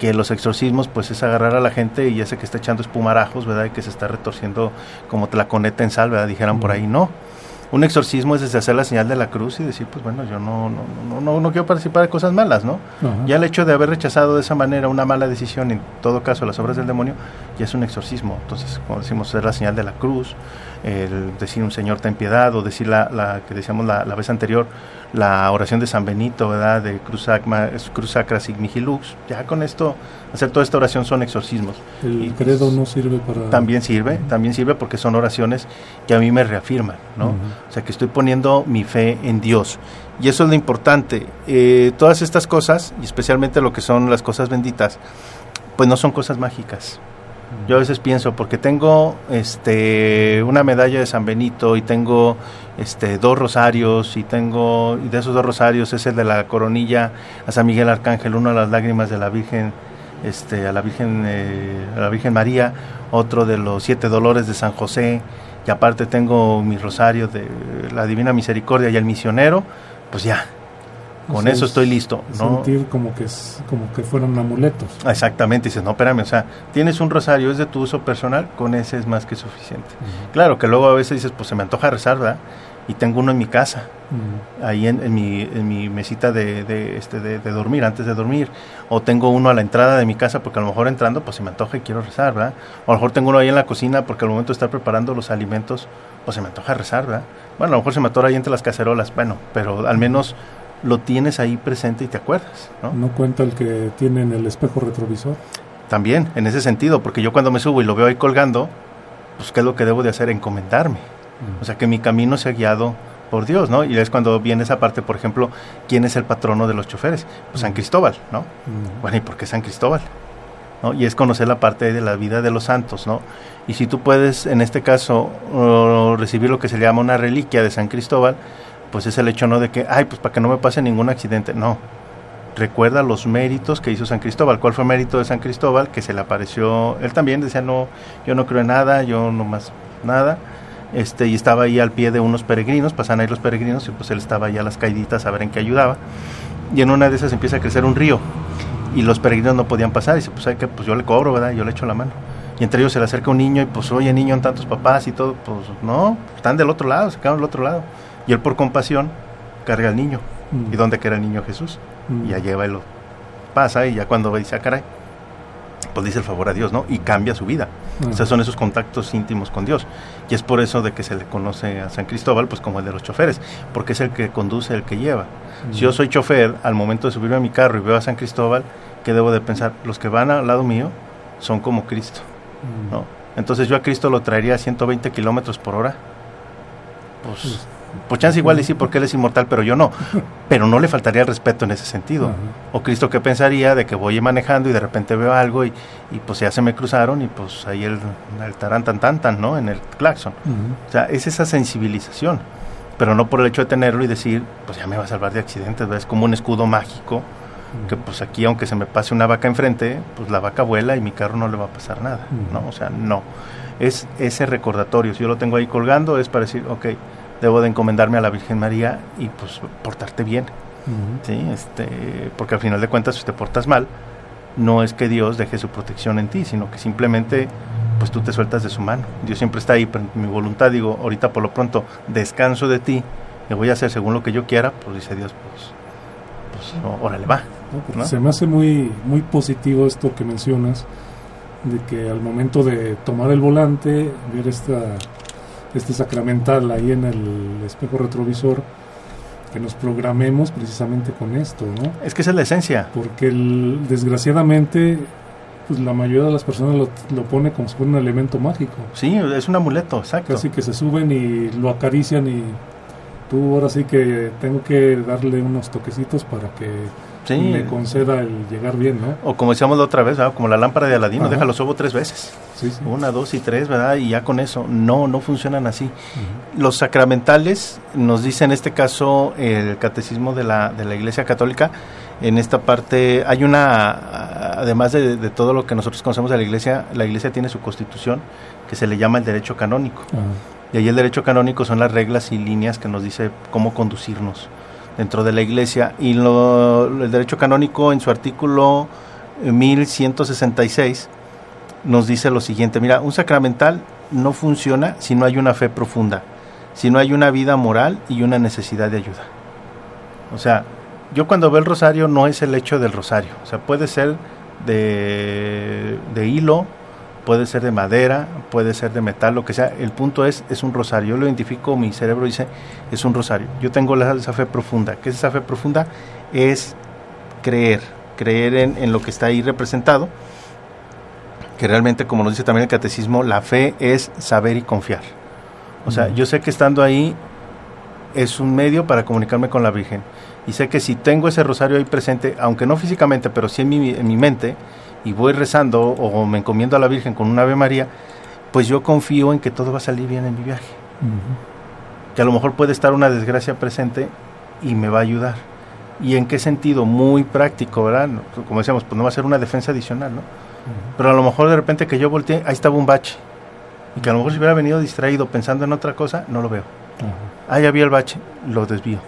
que los exorcismos pues es agarrar a la gente y ese que está echando espumarajos, ¿verdad? Y que se está retorciendo como tlaconeta en sal, ¿verdad? Dijeran por ahí, no. Un exorcismo es desde hacer la señal de la cruz y decir, pues bueno, yo no, no, no, no, quiero participar de cosas malas, ¿no? Ya el hecho de haber rechazado de esa manera una mala decisión, en todo caso las obras del demonio, ya es un exorcismo. Entonces, como decimos, hacer la señal de la cruz, el decir un Señor ten piedad o decir la, la que decíamos la, la, vez anterior, la oración de San Benito, ¿verdad? De Cruz, Sacra, Cruz Sacra Sigmigilux. Ya con esto, hacer toda esta oración son exorcismos. El y, credo pues, no sirve para... También sirve, también sirve porque son oraciones que a mí me reafirman, ¿no? Uh -huh. O sea, que estoy poniendo mi fe en Dios. Y eso es lo importante. Eh, todas estas cosas, y especialmente lo que son las cosas benditas, pues no son cosas mágicas. Yo a veces pienso, porque tengo este una medalla de San Benito y tengo este dos rosarios y tengo y de esos dos rosarios es el de la coronilla a San Miguel Arcángel, uno a las lágrimas de la Virgen este a la Virgen eh, a la Virgen María, otro de los siete dolores de San José y aparte tengo mi rosario de la Divina Misericordia y el misionero, pues ya, con o sea, eso estoy listo. ¿no? Sentir como que, como que fueran amuletos. Exactamente, dices, no, espérame, o sea, tienes un rosario, es de tu uso personal, con ese es más que suficiente. Uh -huh. Claro que luego a veces dices, pues se me antoja rezar, ¿verdad? Y tengo uno en mi casa, uh -huh. ahí en, en, mi, en mi mesita de, de, este, de, de, dormir, antes de dormir. O tengo uno a la entrada de mi casa, porque a lo mejor entrando, pues se me antoja y quiero rezar, ¿verdad? O a lo mejor tengo uno ahí en la cocina, porque al momento de estar preparando los alimentos, pues se me antoja rezar, ¿verdad? Bueno, a lo mejor se me atora ahí entre las cacerolas, bueno, pero al menos lo tienes ahí presente y te acuerdas. ¿no? ¿No cuenta el que tiene en el espejo retrovisor? También, en ese sentido, porque yo cuando me subo y lo veo ahí colgando, pues qué es lo que debo de hacer, encomendarme. Mm. O sea, que mi camino sea guiado por Dios, ¿no? Y es cuando viene esa parte, por ejemplo, ¿quién es el patrono de los choferes? Pues San Cristóbal, ¿no? Mm. Bueno, ¿y por qué San Cristóbal? ¿No? Y es conocer la parte de la vida de los santos, ¿no? Y si tú puedes, en este caso, recibir lo que se llama una reliquia de San Cristóbal, pues es el hecho no de que, ay, pues para que no me pase ningún accidente, no. Recuerda los méritos que hizo San Cristóbal. ¿Cuál fue el mérito de San Cristóbal? Que se le apareció, él también decía, no, yo no creo en nada, yo no más nada. Este, y estaba ahí al pie de unos peregrinos, pasan ahí los peregrinos, y pues él estaba ahí a las caiditas a ver en qué ayudaba. Y en una de esas empieza a crecer un río, y los peregrinos no podían pasar, y dice, pues, que pues yo le cobro, ¿verdad? Yo le echo la mano y entre ellos se le acerca un niño y pues oye niño en tantos papás y todo pues no están del otro lado se quedan del otro lado y él por compasión carga al niño. Mm. y dónde queda el niño Jesús mm. y ya lleva y lo pasa y ya cuando dice ah caray pues dice el favor a Dios no y cambia su vida. Mm. o sea son esos contactos íntimos con Dios. Y es por eso de que se le conoce a San Cristóbal pues como el de los choferes porque es el que conduce el que lleva. Si yo soy chofer al momento de subirme a mi carro y veo a San Cristóbal qué debo de pensar los que van al lado mío son como Cristo ¿no? Entonces yo a Cristo lo traería a 120 kilómetros por hora. Pues, pues chance igual y sí, porque Él es inmortal, pero yo no. Pero no le faltaría el respeto en ese sentido. Uh -huh. O Cristo que pensaría de que voy manejando y de repente veo algo y, y pues ya se me cruzaron y pues ahí el, el tarán tan tan tan, ¿no? En el claxon. Uh -huh. O sea, es esa sensibilización. Pero no por el hecho de tenerlo y decir, pues ya me va a salvar de accidentes. Es como un escudo mágico que pues aquí aunque se me pase una vaca enfrente, pues la vaca vuela y mi carro no le va a pasar nada, ¿no? O sea, no. Es ese recordatorio, si yo lo tengo ahí colgando es para decir, ok, debo de encomendarme a la Virgen María y pues portarte bien, uh -huh. ¿sí? Este, porque al final de cuentas si te portas mal, no es que Dios deje su protección en ti, sino que simplemente pues tú te sueltas de su mano. Dios siempre está ahí, pero mi voluntad digo, ahorita por lo pronto descanso de ti, le voy a hacer según lo que yo quiera, pues dice Dios, pues, pues no, órale va. ¿no? Se me hace muy, muy positivo esto que mencionas, de que al momento de tomar el volante, ver esta, este sacramental ahí en el espejo retrovisor, que nos programemos precisamente con esto, ¿no? Es que esa es la esencia. Porque el, desgraciadamente pues la mayoría de las personas lo, lo, pone como si fuera un elemento mágico. Sí, es un amuleto, exacto. Casi que se suben y lo acarician y tú ahora sí que tengo que darle unos toquecitos para que sí. me conceda el llegar bien, ¿no? O como decíamos la otra vez, ¿verdad? como la lámpara de Aladino, deja los ojos tres veces. Sí, sí. Una, dos y tres, ¿verdad? Y ya con eso. No, no funcionan así. Uh -huh. Los sacramentales, nos dice en este caso el catecismo de la, de la Iglesia Católica, en esta parte hay una, además de, de, todo lo que nosotros conocemos de la Iglesia, la Iglesia tiene su constitución que se le llama el derecho canónico. Uh -huh. Y ahí el derecho canónico son las reglas y líneas que nos dice cómo conducirnos dentro de la iglesia. Y lo, el derecho canónico en su artículo 1166 nos dice lo siguiente, mira, un sacramental no funciona si no hay una fe profunda, si no hay una vida moral y una necesidad de ayuda. O sea, yo cuando veo el rosario no es el hecho del rosario, o sea, puede ser de, de hilo, puede ser de madera, puede ser de metal, lo que sea. El punto es, es un rosario. Yo lo identifico, mi cerebro dice, es un rosario. Yo tengo esa fe profunda. ¿Qué es esa fe profunda? Es creer, creer en, en lo que está ahí representado. Que realmente, como nos dice también el catecismo, la fe es saber y confiar. O sea, yo sé que estando ahí es un medio para comunicarme con la Virgen. Y sé que si tengo ese rosario ahí presente, aunque no físicamente, pero sí en mi, en mi mente, y voy rezando o me encomiendo a la Virgen con una Ave María, pues yo confío en que todo va a salir bien en mi viaje. Que a lo mejor puede estar una desgracia presente y me va a ayudar. ¿Y en qué sentido? Muy práctico, ¿verdad? Como decíamos, pues no va a ser una defensa adicional, ¿no? Pero a lo mejor de repente que yo volteé, ahí estaba un bache. Y que a lo mejor si hubiera venido distraído pensando en otra cosa, no lo veo. Ahí había el bache, lo desvío.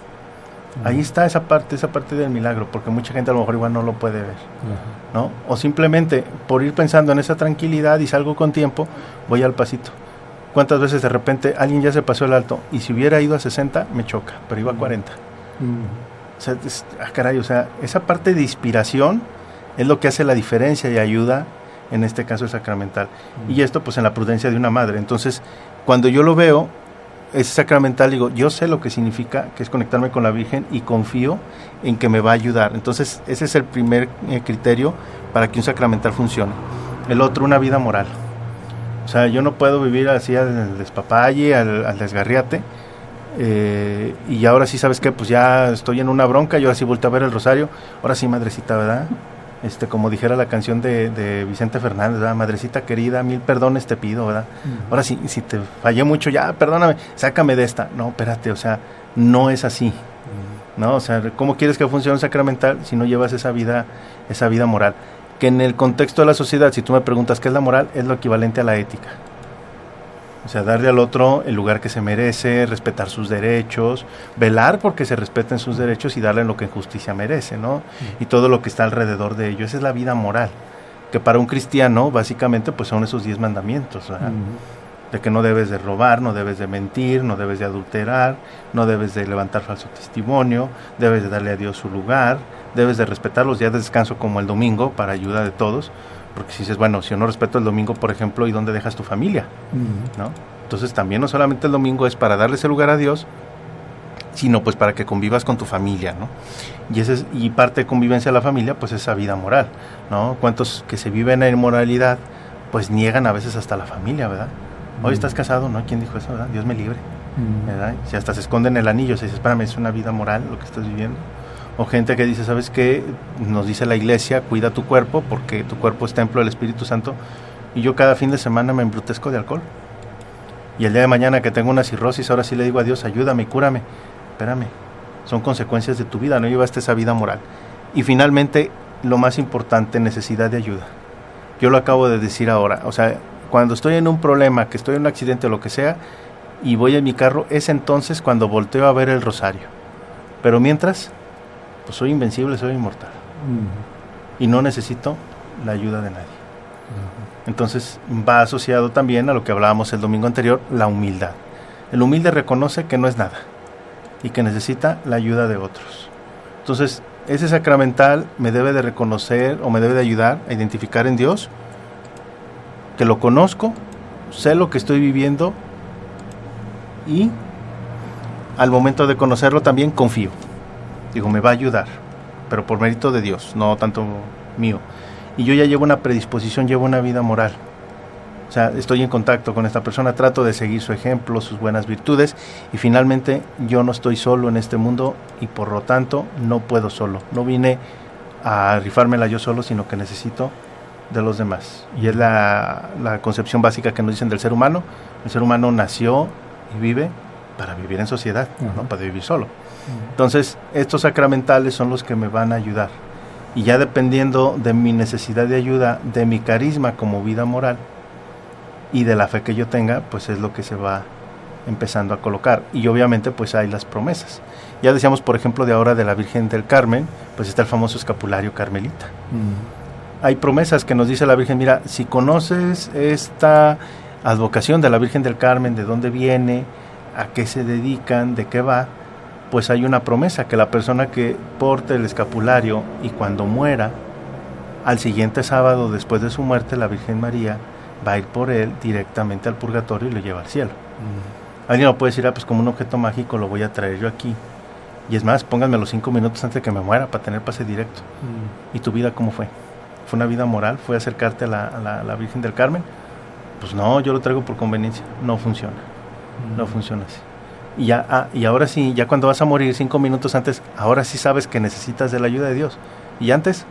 Ahí está esa parte, esa parte del milagro, porque mucha gente a lo mejor igual no lo puede ver, ¿no? O simplemente por ir pensando en esa tranquilidad y salgo con tiempo, voy al pasito. ¿Cuántas veces de repente alguien ya se pasó el alto y si hubiera ido a 60 me choca, pero iba a 40? O sea, ah, caray, o sea, esa parte de inspiración es lo que hace la diferencia y ayuda, en este caso sacramental. Y esto pues en la prudencia de una madre. Entonces, cuando yo lo veo, es sacramental, digo, yo sé lo que significa, que es conectarme con la Virgen y confío en que me va a ayudar. Entonces, ese es el primer eh, criterio para que un sacramental funcione. El otro, una vida moral. O sea, yo no puedo vivir así al despapalle, al, desgarriate. Eh, y ahora sí, ¿sabes qué? Pues ya estoy en una bronca, yo ahora sí vuelto a ver el rosario. Ahora sí, madrecita, ¿verdad? Este como dijera la canción de, Vicente Fernández, Madrecita querida, mil perdones te pido, ¿verdad? Ahora sí, si te fallé mucho, ya, perdóname, sácame de esta. No, espérate, o sea, no es así. ¿No? O sea, ¿cómo quieres que funcione un sacramental si no llevas esa vida, esa vida moral? Que en el contexto de la sociedad, si tú me preguntas qué es la moral, es lo equivalente a la ética. O sea, darle al otro el lugar que se merece, respetar sus derechos, velar porque se respeten sus derechos y darle lo que en justicia merece, ¿no? Y todo lo que está alrededor de ello. Esa es la vida moral. Que para un cristiano, básicamente, pues son esos diez mandamientos, De que no debes de robar, no debes de mentir, no debes de adulterar, no debes de levantar falso testimonio, debes de darle a Dios su lugar, debes de respetar los días de descanso como el domingo para ayuda de todos porque si dices, bueno, si yo no respeto el domingo, por ejemplo, ¿y dónde dejas tu familia? ¿No? Entonces también no solamente el domingo es para darle ese lugar a Dios, sino pues para que convivas con tu familia, ¿no? Y, ese y parte de convivencia de la familia, pues esa vida moral, ¿no? ¿Cuántos que se viven en moralidad, pues niegan a veces hasta la familia, ¿verdad? Hoy estás casado, ¿no? ¿Quién dijo eso, verdad? Dios me libre, ¿verdad? Si hasta se esconden el anillo, se dice, espérame, es una vida moral lo que estás viviendo gente que dice, ¿sabes qué? Nos dice la iglesia, cuida tu cuerpo porque tu cuerpo es templo del Espíritu Santo y yo cada fin de semana me embrutezco de alcohol. Y el día de mañana que tengo una cirrosis, ahora sí le digo a Dios, ayúdame, cúrame. Espérame, son consecuencias de tu vida, no llevaste esa vida moral. Y finalmente, lo más importante, necesidad de ayuda. Yo lo acabo de decir ahora, o sea, cuando estoy en un problema, que estoy en un accidente o lo que sea, y voy en mi carro, es entonces cuando volteo a ver el rosario. Pero mientras, pues soy invencible, soy inmortal. Y no necesito la ayuda de nadie. Entonces va asociado también a lo que hablábamos el domingo anterior, la humildad. El humilde reconoce que no es nada y que necesita la ayuda de otros. Entonces, ese sacramental me debe de reconocer o me debe de ayudar a identificar en Dios que lo conozco, sé lo que estoy viviendo y al momento de conocerlo también confío. Digo, me va a ayudar, pero por mérito de Dios, no tanto mío. Y yo ya llevo una predisposición, llevo una vida moral. O sea, estoy en contacto con esta persona, trato de seguir su ejemplo, sus buenas virtudes y finalmente yo no estoy solo en este mundo y por lo tanto no puedo solo. No vine a rifármela yo solo, sino que necesito de los demás. Y es la, concepción básica que nos dicen del ser humano. El ser humano nació y vive para vivir en sociedad, no para vivir solo. Entonces, estos sacramentales son los que me van a ayudar. Y ya dependiendo de mi necesidad de ayuda, de mi carisma como vida moral y de la fe que yo tenga, pues es lo que se va empezando a colocar. Y obviamente pues hay las promesas. Ya decíamos, por ejemplo, de ahora de la Virgen del Carmen, pues está el famoso escapulario carmelita. Hay promesas que nos dice la Virgen, mira, si conoces esta advocación de la Virgen del Carmen, de dónde viene, a qué se dedican, de qué va, pues hay una promesa que la persona que porte el escapulario y cuando muera, al siguiente sábado después de su muerte, la Virgen María va a ir por él directamente al purgatorio y lo lleva al cielo. Alguien lo puede decir, ah, pues como un objeto mágico lo voy a traer yo aquí. Y es más, pónganme los cinco minutos antes de que me muera para tener pase directo. ¿Y tu vida cómo fue? ¿Fue una vida moral? ¿Fue acercarte a la, Virgen del Carmen? Pues no, yo lo traigo por conveniencia. No funciona. No funciona así. Y, ya, ah, y ahora sí, ya cuando vas a morir cinco minutos antes, ahora sí sabes que necesitas de la ayuda de Dios. Y antes,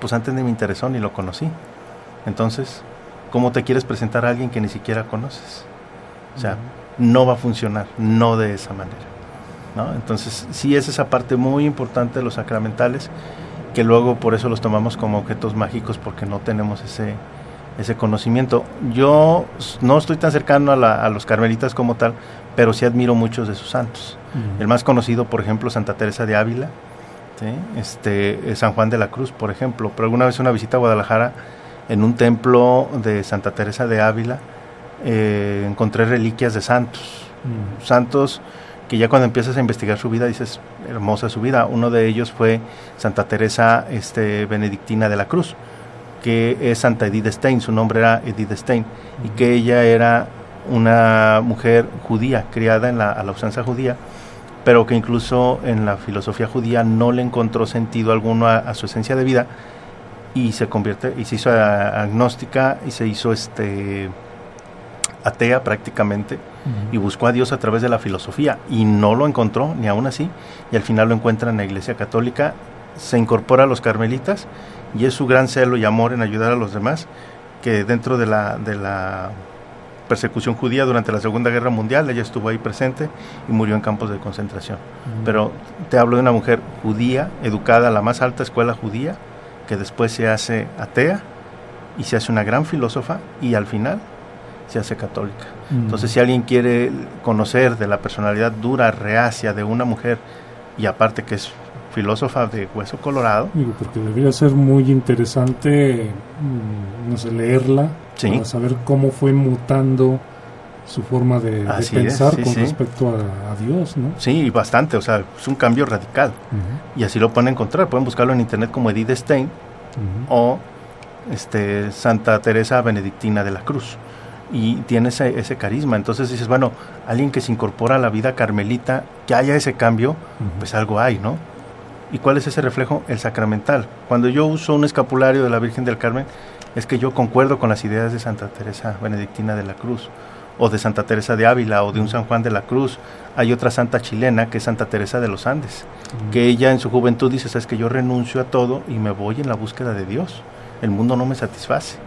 pues antes ni me interesó ni lo conocí. Entonces, ¿cómo te quieres presentar a alguien que ni siquiera conoces? O sea, no va a funcionar, no de esa manera. ¿no? Entonces, sí es esa parte muy importante de los sacramentales, que luego por eso los tomamos como objetos mágicos, porque no tenemos ese, ese conocimiento. Yo no estoy tan cercano a, a los carmelitas como tal, pero sí admiro muchos de sus santos. El más conocido, por ejemplo, Santa Teresa de Ávila, este, San Juan de la Cruz, por ejemplo. Pero alguna vez una visita a Guadalajara, en un templo de Santa Teresa de Ávila, eh, encontré reliquias de santos. Santos que ya cuando empiezas a investigar su vida dices, hermosa su vida. Uno de ellos fue Santa Teresa este, Benedictina de la Cruz, que es Santa Edith Stein, su nombre era Edith Stein, y que ella era una mujer judía, criada en la, a la usanza judía, pero que incluso en la filosofía judía no le encontró sentido alguno a, su esencia de vida y se convierte y se hizo agnóstica y se hizo este atea prácticamente y buscó a Dios a través de la filosofía y no lo encontró ni aún así y al final lo encuentra en la Iglesia Católica se incorpora a los carmelitas y es su gran celo y amor en ayudar a los demás que dentro de la de la persecución judía durante la Segunda Guerra Mundial, ella estuvo ahí presente y murió en campos de concentración. Pero te hablo de una mujer judía, educada a la más alta escuela judía, que después se hace atea y se hace una gran filósofa y al final se hace católica. Entonces, si alguien quiere conocer de la personalidad dura, reacia de una mujer y aparte que es filósofa de hueso colorado. porque debería ser muy interesante, mm, no sé, leerla para saber cómo fue mutando su forma de, pensar con respecto a, Dios, ¿no? Sí, bastante, o sea, es un cambio radical. Y así lo pueden encontrar, pueden buscarlo en internet como Edith Stein o este, Santa Teresa Benedictina de la Cruz. Y tiene ese, ese, carisma. Entonces dices, bueno, alguien que se incorpora a la vida carmelita, que haya ese cambio, pues algo hay, ¿no? ¿Y cuál es ese reflejo? El sacramental. Cuando yo uso un escapulario de la Virgen del Carmen, es que yo concuerdo con las ideas de Santa Teresa Benedictina de la Cruz, o de Santa Teresa de Ávila, o de un San Juan de la Cruz. Hay otra santa chilena que es Santa Teresa de los Andes, que ella en su juventud dice, sabes que yo renuncio a todo y me voy en la búsqueda de Dios. El mundo no me satisface.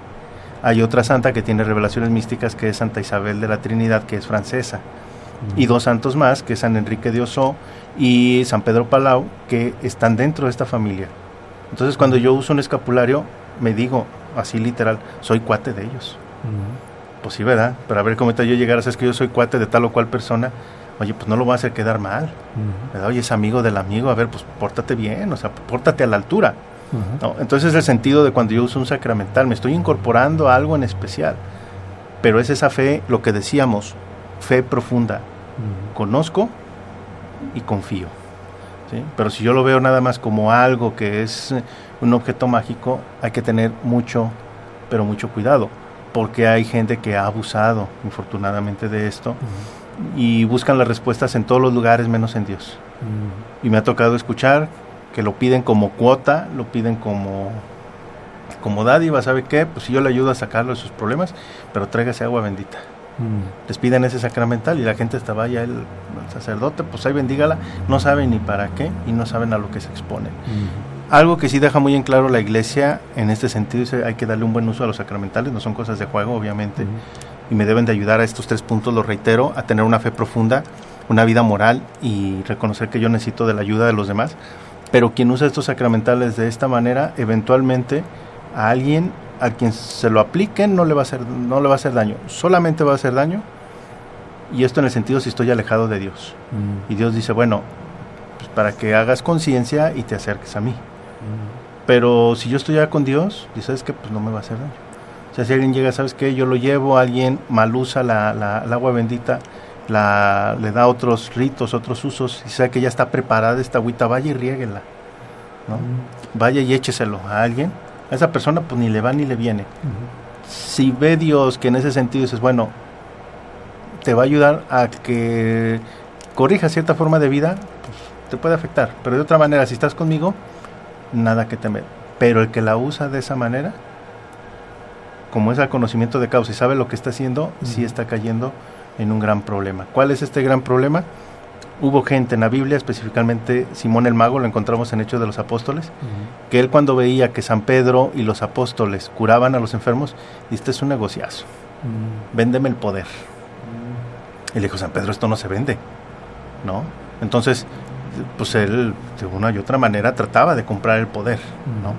Hay otra santa que tiene revelaciones místicas, que es Santa Isabel de la Trinidad, que es francesa. Y dos santos más, que es San Enrique de Oso y San Pedro Palau, que están dentro de esta familia. Entonces cuando yo uso un escapulario, me digo, así literal, soy cuate de ellos. Pues sí, ¿verdad? Pero a ver cómo está yo llegar a ser que yo soy cuate de tal o cual persona. Oye, pues no lo voy a hacer quedar mal. Oye, es amigo del amigo. A ver, pues pórtate bien, o sea, pórtate a la altura. Entonces es el sentido de cuando yo uso un sacramental. Me estoy incorporando a algo en especial. Pero es esa fe, lo que decíamos, fe profunda. Conozco y confío. Pero si yo lo veo nada más como algo que es eh, un objeto mágico, hay que tener mucho, pero mucho cuidado, porque hay gente que ha abusado, infortunadamente, de esto y buscan las respuestas en todos los lugares menos en Dios. Y me ha tocado escuchar que lo piden como cuota, lo piden como como dádiva, ¿sabe qué? Pues si yo le ayudo a sacarlo de sus problemas, pero tráigase agua bendita. Mm. Les piden ese sacramental y la gente estaba ya el, sacerdote, pues ahí bendígala, no saben ni para qué y no saben a lo que se exponen. Mm. Algo que sí deja muy en claro la iglesia en este sentido es hay que darle un buen uso a los sacramentales, no son cosas de juego obviamente, mm. y me deben de ayudar a estos tres puntos, lo reitero, a tener una fe profunda, una vida moral y reconocer que yo necesito de la ayuda de los demás, pero quien usa estos sacramentales de esta manera, eventualmente a alguien a quien se lo apliquen no le va a hacer no le va a hacer daño, solamente va a hacer daño y esto en el sentido si estoy alejado de Dios. Mm. Y Dios dice, bueno, pues para que hagas conciencia y te acerques a mí. Mm. Pero si yo estoy ya con Dios, dices ¿sabes que Pues no me va a hacer daño. O sea, si alguien llega, ¿sabes qué? Yo lo llevo, alguien mal usa la, la, agua bendita, la, le da otros ritos, otros usos, y sabe que ya está preparada esta agüita, vaya y riéguela. ¿no? Mm. Vaya y écheselo a alguien a esa persona pues ni le va ni le viene. si ve Dios que en ese sentido dices, bueno, te va a ayudar a que corrija cierta forma de vida, pues te puede afectar. Pero de otra manera, si estás conmigo, nada que temer. Pero el que la usa de esa manera, como es el conocimiento de causa y sabe lo que está haciendo, sí está cayendo en un gran problema. ¿Cuál es este gran problema? Hubo gente en la Biblia, específicamente Simón el Mago, lo encontramos en Hechos de los Apóstoles, que él cuando veía que San Pedro y los apóstoles curaban a los enfermos, dice, este es un negociazo, véndeme el poder. Y le dijo, San Pedro, esto no se vende, ¿no? Entonces, pues él de una y otra manera trataba de comprar el poder, ¿no?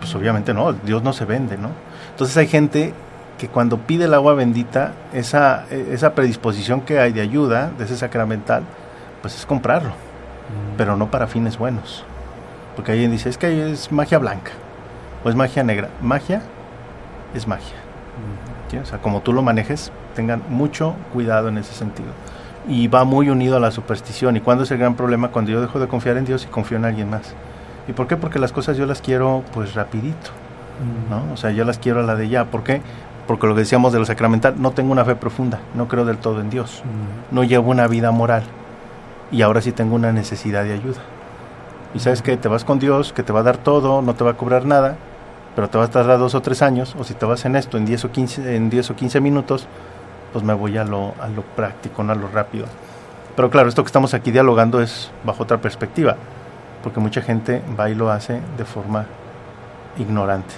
Pues obviamente no, Dios no se vende, ¿no? Entonces hay gente que cuando pide el agua bendita, esa, esa predisposición que hay de ayuda, de ese sacramental, pues es comprarlo, pero no para fines buenos. Porque alguien dice, es que es magia blanca o es magia negra. Magia es magia. O sea, como tú lo manejes, tengan mucho cuidado en ese sentido. Y va muy unido a la superstición. ¿Y cuándo es el gran problema? Cuando yo dejo de confiar en Dios y confío en alguien más. ¿Y por qué? Porque las cosas yo las quiero pues rapidito. ¿no? O sea, yo las quiero a la de ya. ¿Por qué? Porque lo que decíamos de lo sacramental, no tengo una fe profunda, no creo del todo en Dios, no llevo una vida moral y ahora sí tengo una necesidad de ayuda. Y sabes que te vas con Dios, que te va a dar todo, no te va a cobrar nada, pero te va a tardar dos o tres años, o si te vas en esto en 10 o 15, en 10 o 15 minutos, pues me voy a lo, a lo práctico, no a lo rápido. Pero claro, esto que estamos aquí dialogando es bajo otra perspectiva, porque mucha gente va y lo hace de forma ignorante.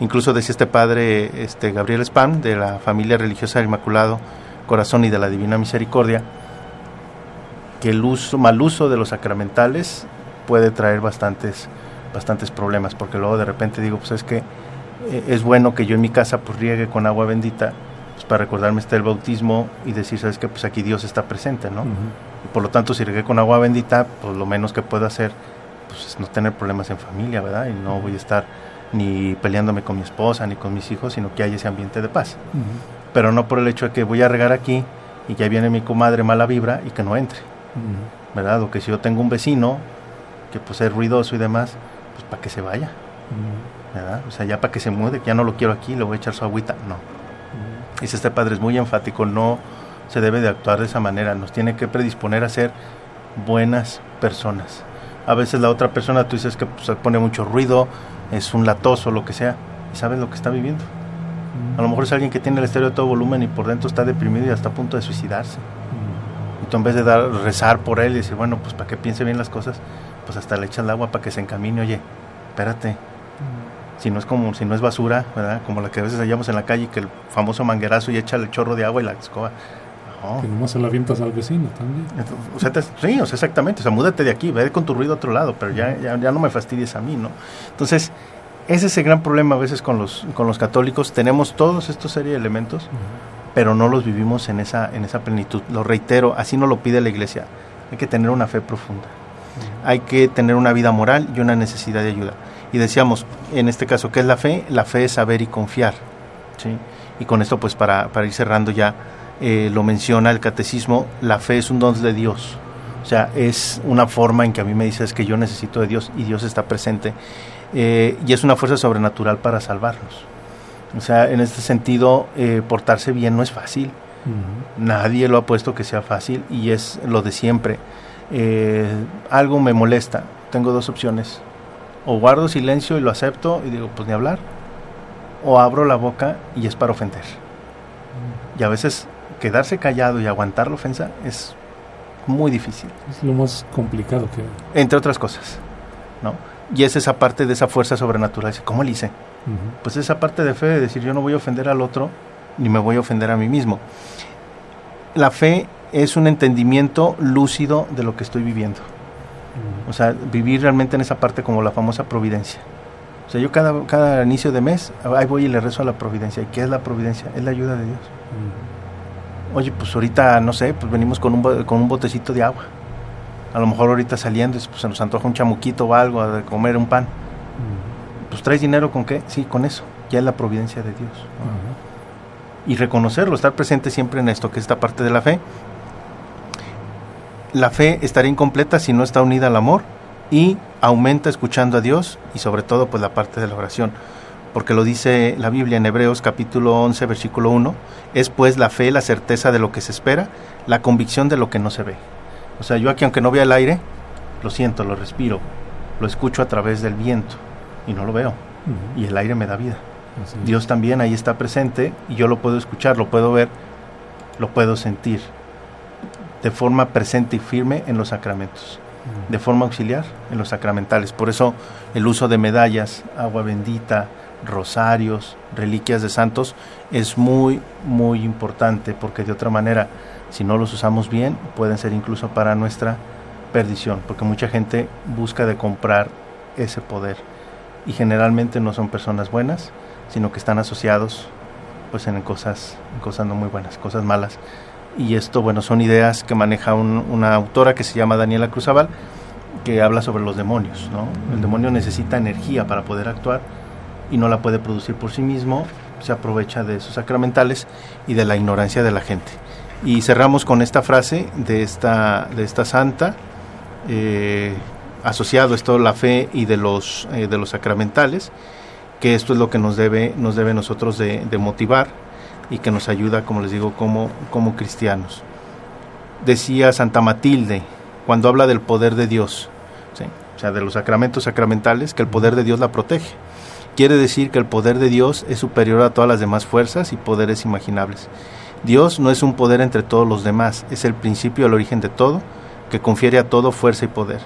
Incluso decía este padre este Gabriel Spam, de la familia religiosa del Inmaculado Corazón y de la Divina Misericordia, que el uso, mal uso de los sacramentales puede traer bastantes, bastantes problemas, porque luego de repente digo, pues es que eh, es bueno que yo en mi casa pues riegue con agua bendita, pues para recordarme está el bautismo y decir, sabes que pues aquí Dios está presente, ¿no? Por lo tanto, si riegue con agua bendita, pues lo menos que puedo hacer pues es no tener problemas en familia, ¿verdad? Y no voy a estar ni peleándome con mi esposa ni con mis hijos, sino que haya ese ambiente de paz. Pero no por el hecho de que voy a regar aquí y que viene mi comadre mala vibra y que no entre. ¿Verdad? O que si yo tengo un vecino que pues es ruidoso y demás, pues para que se vaya, ¿verdad? O sea, ya para que se mude, que ya no lo quiero aquí, le voy a echar su agüita, no. Dice este padre, es muy enfático, no se debe de actuar de esa manera, nos tiene que predisponer a ser buenas personas. A veces la otra persona, tú dices que pues, pone mucho ruido, es un latoso, lo que sea, y sabes lo que está viviendo. A lo mejor es alguien que tiene el estéreo de todo volumen y por dentro está deprimido y hasta a punto de suicidarse en vez de dar, rezar por él y decir, bueno, pues para que piense bien las cosas, pues hasta le echas el agua para que se encamine, oye, espérate. Si no es como, si no es basura, ¿verdad? Como la que a veces hallamos en la calle, que el famoso manguerazo y echa el chorro de agua y la escoba. Que nomás se la avientas al vecino también. O sea, sí, o sea, exactamente. O sea, múdate de aquí, ve con tu ruido a otro lado, pero ya, ya, ya no me fastidies a mí, ¿no? Entonces, ese es el gran problema a veces con los, con los católicos. Tenemos todos estos serie de elementos, pero no los vivimos en esa, en esa plenitud. Lo reitero, así no lo pide la iglesia. Hay que tener una fe profunda. Hay que tener una vida moral y una necesidad de ayuda. Y decíamos, en este caso, ¿qué es la fe? La fe es saber y confiar. ¿sí? Y con esto, pues para, para ir cerrando ya, eh, lo menciona el catecismo, la fe es un don de Dios. O sea, es una forma en que a mí me dices que yo necesito de Dios y Dios está presente. Eh, y es una fuerza sobrenatural para salvarnos. O sea, en este sentido, eh, portarse bien no es fácil. Nadie lo ha puesto que sea fácil y es lo de siempre. Eh, algo me molesta, tengo dos opciones. O guardo silencio y lo acepto y digo, pues ni hablar. O abro la boca y es para ofender. Y a veces quedarse callado y aguantar la ofensa es muy difícil. Es lo más complicado que... Entre otras cosas, ¿no? Y es esa parte de esa fuerza sobrenatural. ¿Cómo le hice? Pues esa parte de fe de decir yo no voy a ofender al otro ni me voy a ofender a mí mismo. La fe es un entendimiento lúcido de lo que estoy viviendo. O sea, vivir realmente en esa parte como la famosa providencia. O sea, yo cada, cada inicio de mes, ahí voy y le rezo a la providencia. ¿Y qué es la providencia? Es la ayuda de Dios. Oye, pues ahorita, no sé, pues venimos con un, con un botecito de agua. A lo mejor ahorita saliendo, pues se nos antoja un chamuquito o algo, de comer un pan pues traes dinero con qué? Sí, con eso. Ya es la providencia de Dios. Y reconocerlo, estar presente siempre en esto, que es esta parte de la fe. La fe estaría incompleta si no está unida al amor y aumenta escuchando a Dios y sobre todo pues la parte de la oración. porque lo dice la Biblia en Hebreos capítulo 11, versículo 1, es pues la fe, la certeza de lo que se espera, la convicción de lo que no se ve. O sea, yo aquí aunque no vea el aire, lo siento, lo respiro, lo escucho a través del viento y no lo veo. Y el aire me da vida. Dios también ahí está presente y yo lo puedo escuchar, lo puedo ver, lo puedo sentir de forma presente y firme en los sacramentos, de forma auxiliar en los sacramentales. Por eso el uso de medallas, agua bendita, rosarios, reliquias de santos es muy, muy importante porque de otra manera, si no los usamos bien, pueden ser incluso para nuestra perdición, porque mucha gente busca de comprar ese poder y generalmente no son personas buenas, sino que están asociados pues en cosas, cosas no muy buenas, cosas malas. Y esto, bueno, son ideas que maneja una autora que se llama Daniela Cruzabal, que habla sobre los demonios, ¿no? El demonio necesita energía para poder actuar y no la puede producir por sí mismo, se aprovecha de sus sacramentales y de la ignorancia de la gente. Y cerramos con esta frase de esta, de esta santa, eh, asociado esto la fe y de los, eh, de los sacramentales, que esto es lo que nos debe, nos debe nosotros de, motivar y que nos ayuda, como les digo, como, como cristianos. Decía Santa Matilde, cuando habla del poder de Dios, o sea, de los sacramentos sacramentales, que el poder de Dios la protege. Quiere decir que el poder de Dios es superior a todas las demás fuerzas y poderes imaginables. Dios no es un poder entre todos los demás, es el principio, el origen de todo, que confiere a todo fuerza y poder.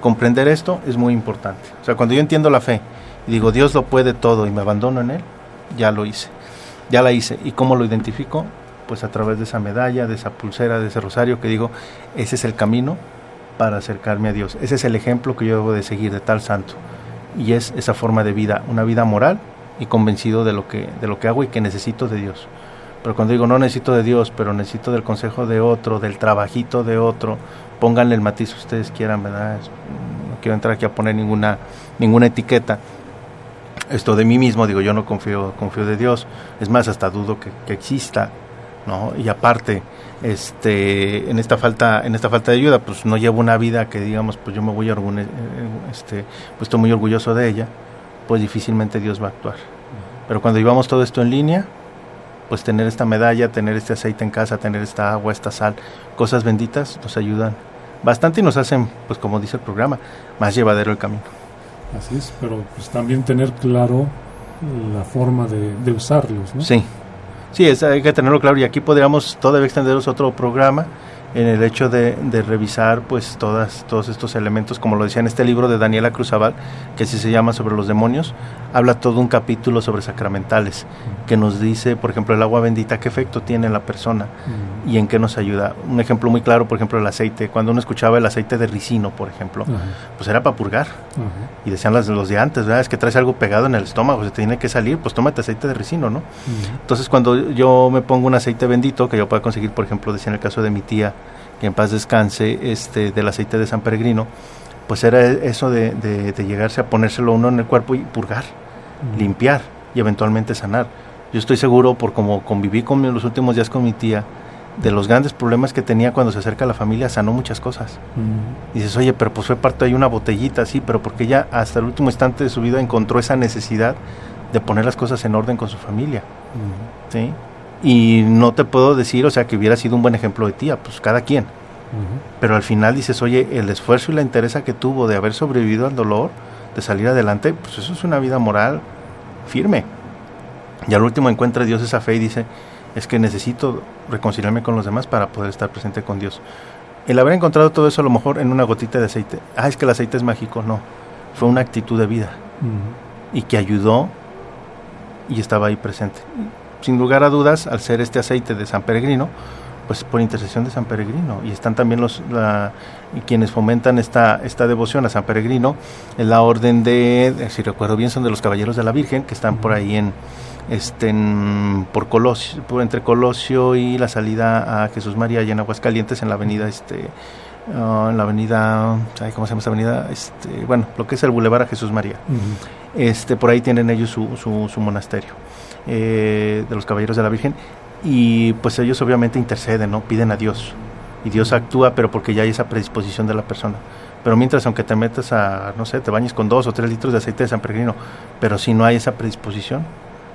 Comprender esto es muy importante. O sea, cuando yo entiendo la fe y digo Dios lo puede todo y me abandono en Él, ya lo hice, ya la hice. ¿Y cómo lo identifico? Pues a través de esa medalla, de esa pulsera, de ese rosario que digo, ese es el camino para acercarme a Dios. Ese es el ejemplo que yo debo de seguir de tal santo y es esa forma de vida, una vida moral y convencido de lo que de lo que hago y que necesito de Dios. Pero cuando digo no necesito de Dios, pero necesito del consejo de otro, del trabajito de otro, pónganle el matiz que ustedes quieran, ¿verdad? No quiero entrar aquí a poner ninguna ninguna etiqueta. Esto de mí mismo, digo, yo no confío confío de Dios, es más hasta dudo que, que exista, ¿no? Y aparte, este en esta falta en esta falta de ayuda pues no llevo una vida que digamos pues yo me voy a eh, este pues estoy muy orgulloso de ella pues difícilmente Dios va a actuar. Pero cuando llevamos todo esto en línea pues tener esta medalla tener este aceite en casa tener esta agua esta sal cosas benditas nos ayudan bastante y nos hacen pues como dice el programa más llevadero el camino. Así es pero pues también tener claro la forma de, de usarlos ¿no? sí. Sí, hay que tenerlo claro y aquí podríamos todavía extenderos otro programa en el hecho de, revisar pues todas, todos estos elementos, como lo decía en este libro de Daniela Cruzabal, que así se llama sobre los demonios, habla todo un capítulo sobre sacramentales, que nos dice, por ejemplo, el agua bendita, qué efecto tiene en la persona y en qué nos ayuda. Un ejemplo muy claro, por ejemplo, el aceite. Cuando uno escuchaba el aceite de ricino, por ejemplo, pues era para purgar. Y decían los, los de antes, ¿verdad? Es que traes algo pegado en el estómago, se tiene que salir, pues tómate aceite de ricino, ¿no? Entonces, cuando yo me pongo un aceite bendito, que yo pueda conseguir, por ejemplo, decía en el caso de mi tía, que en paz descanse, este, del aceite de San Peregrino, pues era eso de, de, llegarse a ponérselo uno en el cuerpo y purgar, limpiar y eventualmente sanar. Yo estoy seguro, por como conviví con los últimos días con mi tía, de los grandes problemas que tenía cuando se acerca a la familia, sanó muchas cosas. Y dices, oye, pero pues fue parte de una botellita, sí, pero porque ella hasta el último instante de su vida encontró esa necesidad de poner las cosas en orden con su familia. ¿sí? Y no te puedo decir, o sea, que hubiera sido un buen ejemplo de tía, pues cada quien. Pero al final dices, oye, el esfuerzo y la interés que tuvo de haber sobrevivido al dolor, de salir adelante, pues eso es una vida moral firme. Y al último encuentra Dios esa fe y dice, es que necesito reconciliarme con los demás para poder estar presente con Dios. El haber encontrado todo eso a lo mejor en una gotita de aceite, ah, es que el aceite es mágico, no, fue una actitud de vida y que ayudó y estaba ahí presente sin lugar a dudas, al ser este aceite de San Peregrino, pues por intercesión de San Peregrino. Y están también los quienes fomentan esta, esta devoción a San Peregrino, en la orden de, si recuerdo bien, son de los Caballeros de la Virgen, que están por ahí en, este, por Colosio, por entre Colosio y la salida a Jesús María y en Aguascalientes, en la avenida, este, ah, en la avenida, ¿cómo se llama esta avenida? Este, bueno, lo que es el Boulevard a Jesús María. este, por ahí tienen ellos su, su, su monasterio. Eh, de los Caballeros de la Virgen y pues ellos obviamente interceden, ¿no? Piden a Dios y Dios actúa, pero porque ya hay esa predisposición de la persona. Pero mientras, aunque te metas a, no sé, te bañes con dos o tres litros de aceite de San Peregrino, pero si no hay esa predisposición,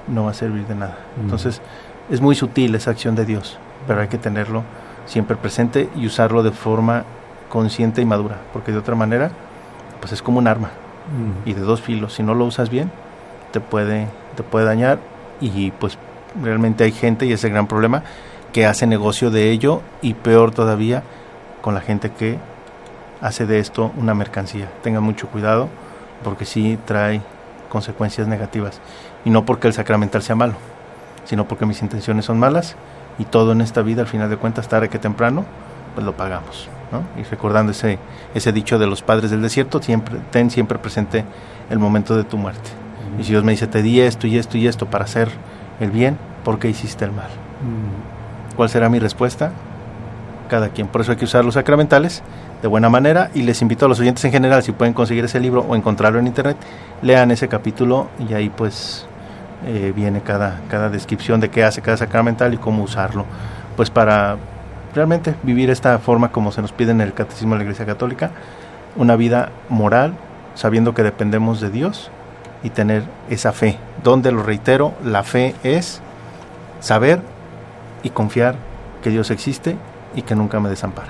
no va a servir de nada. Entonces, es muy sutil esa acción de Dios, pero hay que tenerlo siempre presente y usarlo de forma consciente y madura, porque de otra manera, pues es como un arma y de dos filos. Si no lo usas bien, te puede, te puede dañar y pues realmente hay gente, y es el gran problema, que hace negocio de ello y peor todavía con la gente que hace de esto una mercancía. Tengan mucho cuidado porque sí trae consecuencias negativas. Y no porque el sacramental sea malo, sino porque mis intenciones son malas y todo en esta vida, al final de cuentas, tarde que temprano, pues lo pagamos. ¿no? Y recordando ese, ese dicho de los padres del desierto, siempre, ten siempre presente el momento de tu muerte. Y si Dios me dice, te di esto y esto y esto para hacer el bien, ¿por qué hiciste el mal? ¿Cuál será mi respuesta? Cada quien. Por eso hay que usar los sacramentales de buena manera y les invito a los oyentes en general, si pueden conseguir ese libro o encontrarlo en internet, lean ese capítulo y ahí pues eh, viene cada, cada descripción de qué hace cada sacramental y cómo usarlo. Pues para realmente vivir esta forma como se nos pide en el Catecismo de la Iglesia Católica, una vida moral, sabiendo que dependemos de Dios y tener esa fe. Donde, lo reitero, la fe es saber y confiar que Dios existe y que nunca me desampara.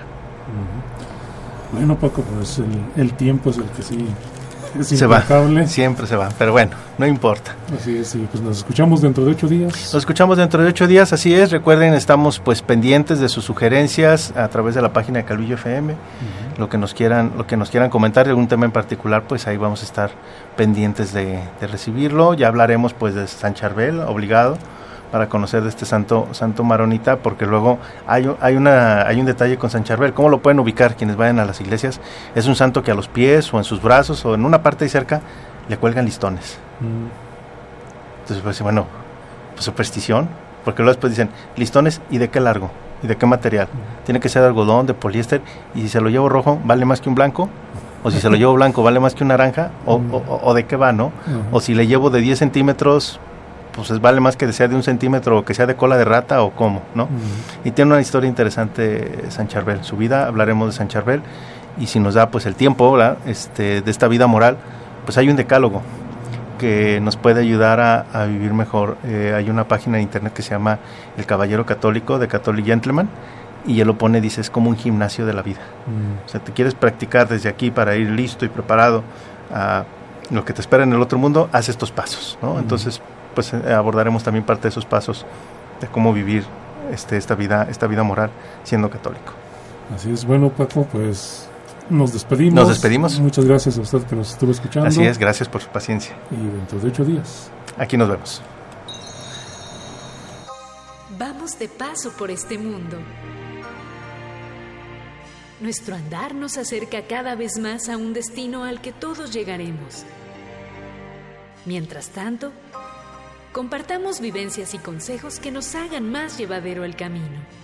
Bueno, Paco, pues el, el tiempo es el que sí es se va, siempre se va, pero bueno, no importa. Así es, y pues nos escuchamos dentro de ocho días. Nos escuchamos dentro de ocho días, así es. Recuerden, estamos pues pendientes de sus sugerencias a través de la página de Calvillo FM. Lo que nos quieran, lo que nos quieran comentar de algún tema en particular, pues ahí vamos a estar pendientes de, de recibirlo. Ya hablaremos pues de San Charbel, obligado para conocer de este santo santo maronita porque luego hay, hay una hay un detalle con San Charbel. Cómo lo pueden ubicar quienes vayan a las iglesias es un santo que a los pies o en sus brazos o en una parte ahí cerca le cuelgan listones. Entonces pues bueno pues superstición porque luego después dicen listones y de qué largo y de qué material tiene que ser de algodón de poliéster y si se lo llevo rojo vale más que un blanco o si se lo llevo blanco vale más que un naranja o, o- o de qué va no o si le llevo de 10 centímetros pues es- vale más que sea de un centímetro o que sea de cola de rata o cómo, ¿no? Y tiene una historia interesante San Charbel, su vida, hablaremos de San Charbel y si nos da pues el tiempo, ¿verdad? Este, de esta vida moral, pues hay un decálogo que nos puede ayudar a, a vivir mejor. Eh, hay una página de internet que se llama El Caballero Católico de Catholic Gentleman y él lo pone, dice, es como un gimnasio de la vida. O sea, te quieres practicar desde aquí para ir listo y preparado a lo que te espera en el otro mundo, haz estos pasos, ¿no? Entonces, pues eh, abordaremos también parte de esos pasos de cómo vivir este, esta vida, esta vida moral siendo católico. Así es, bueno, Paco, pues nos despedimos. Nos despedimos. Muchas gracias a usted que nos estuvo escuchando. Así es, gracias por su paciencia. Y dentro de ocho días. Aquí nos vemos. Vamos de paso por este mundo. Nuestro andar nos acerca cada vez más a un destino al que todos llegaremos. Mientras tanto, compartamos vivencias y consejos que nos hagan más llevadero el camino.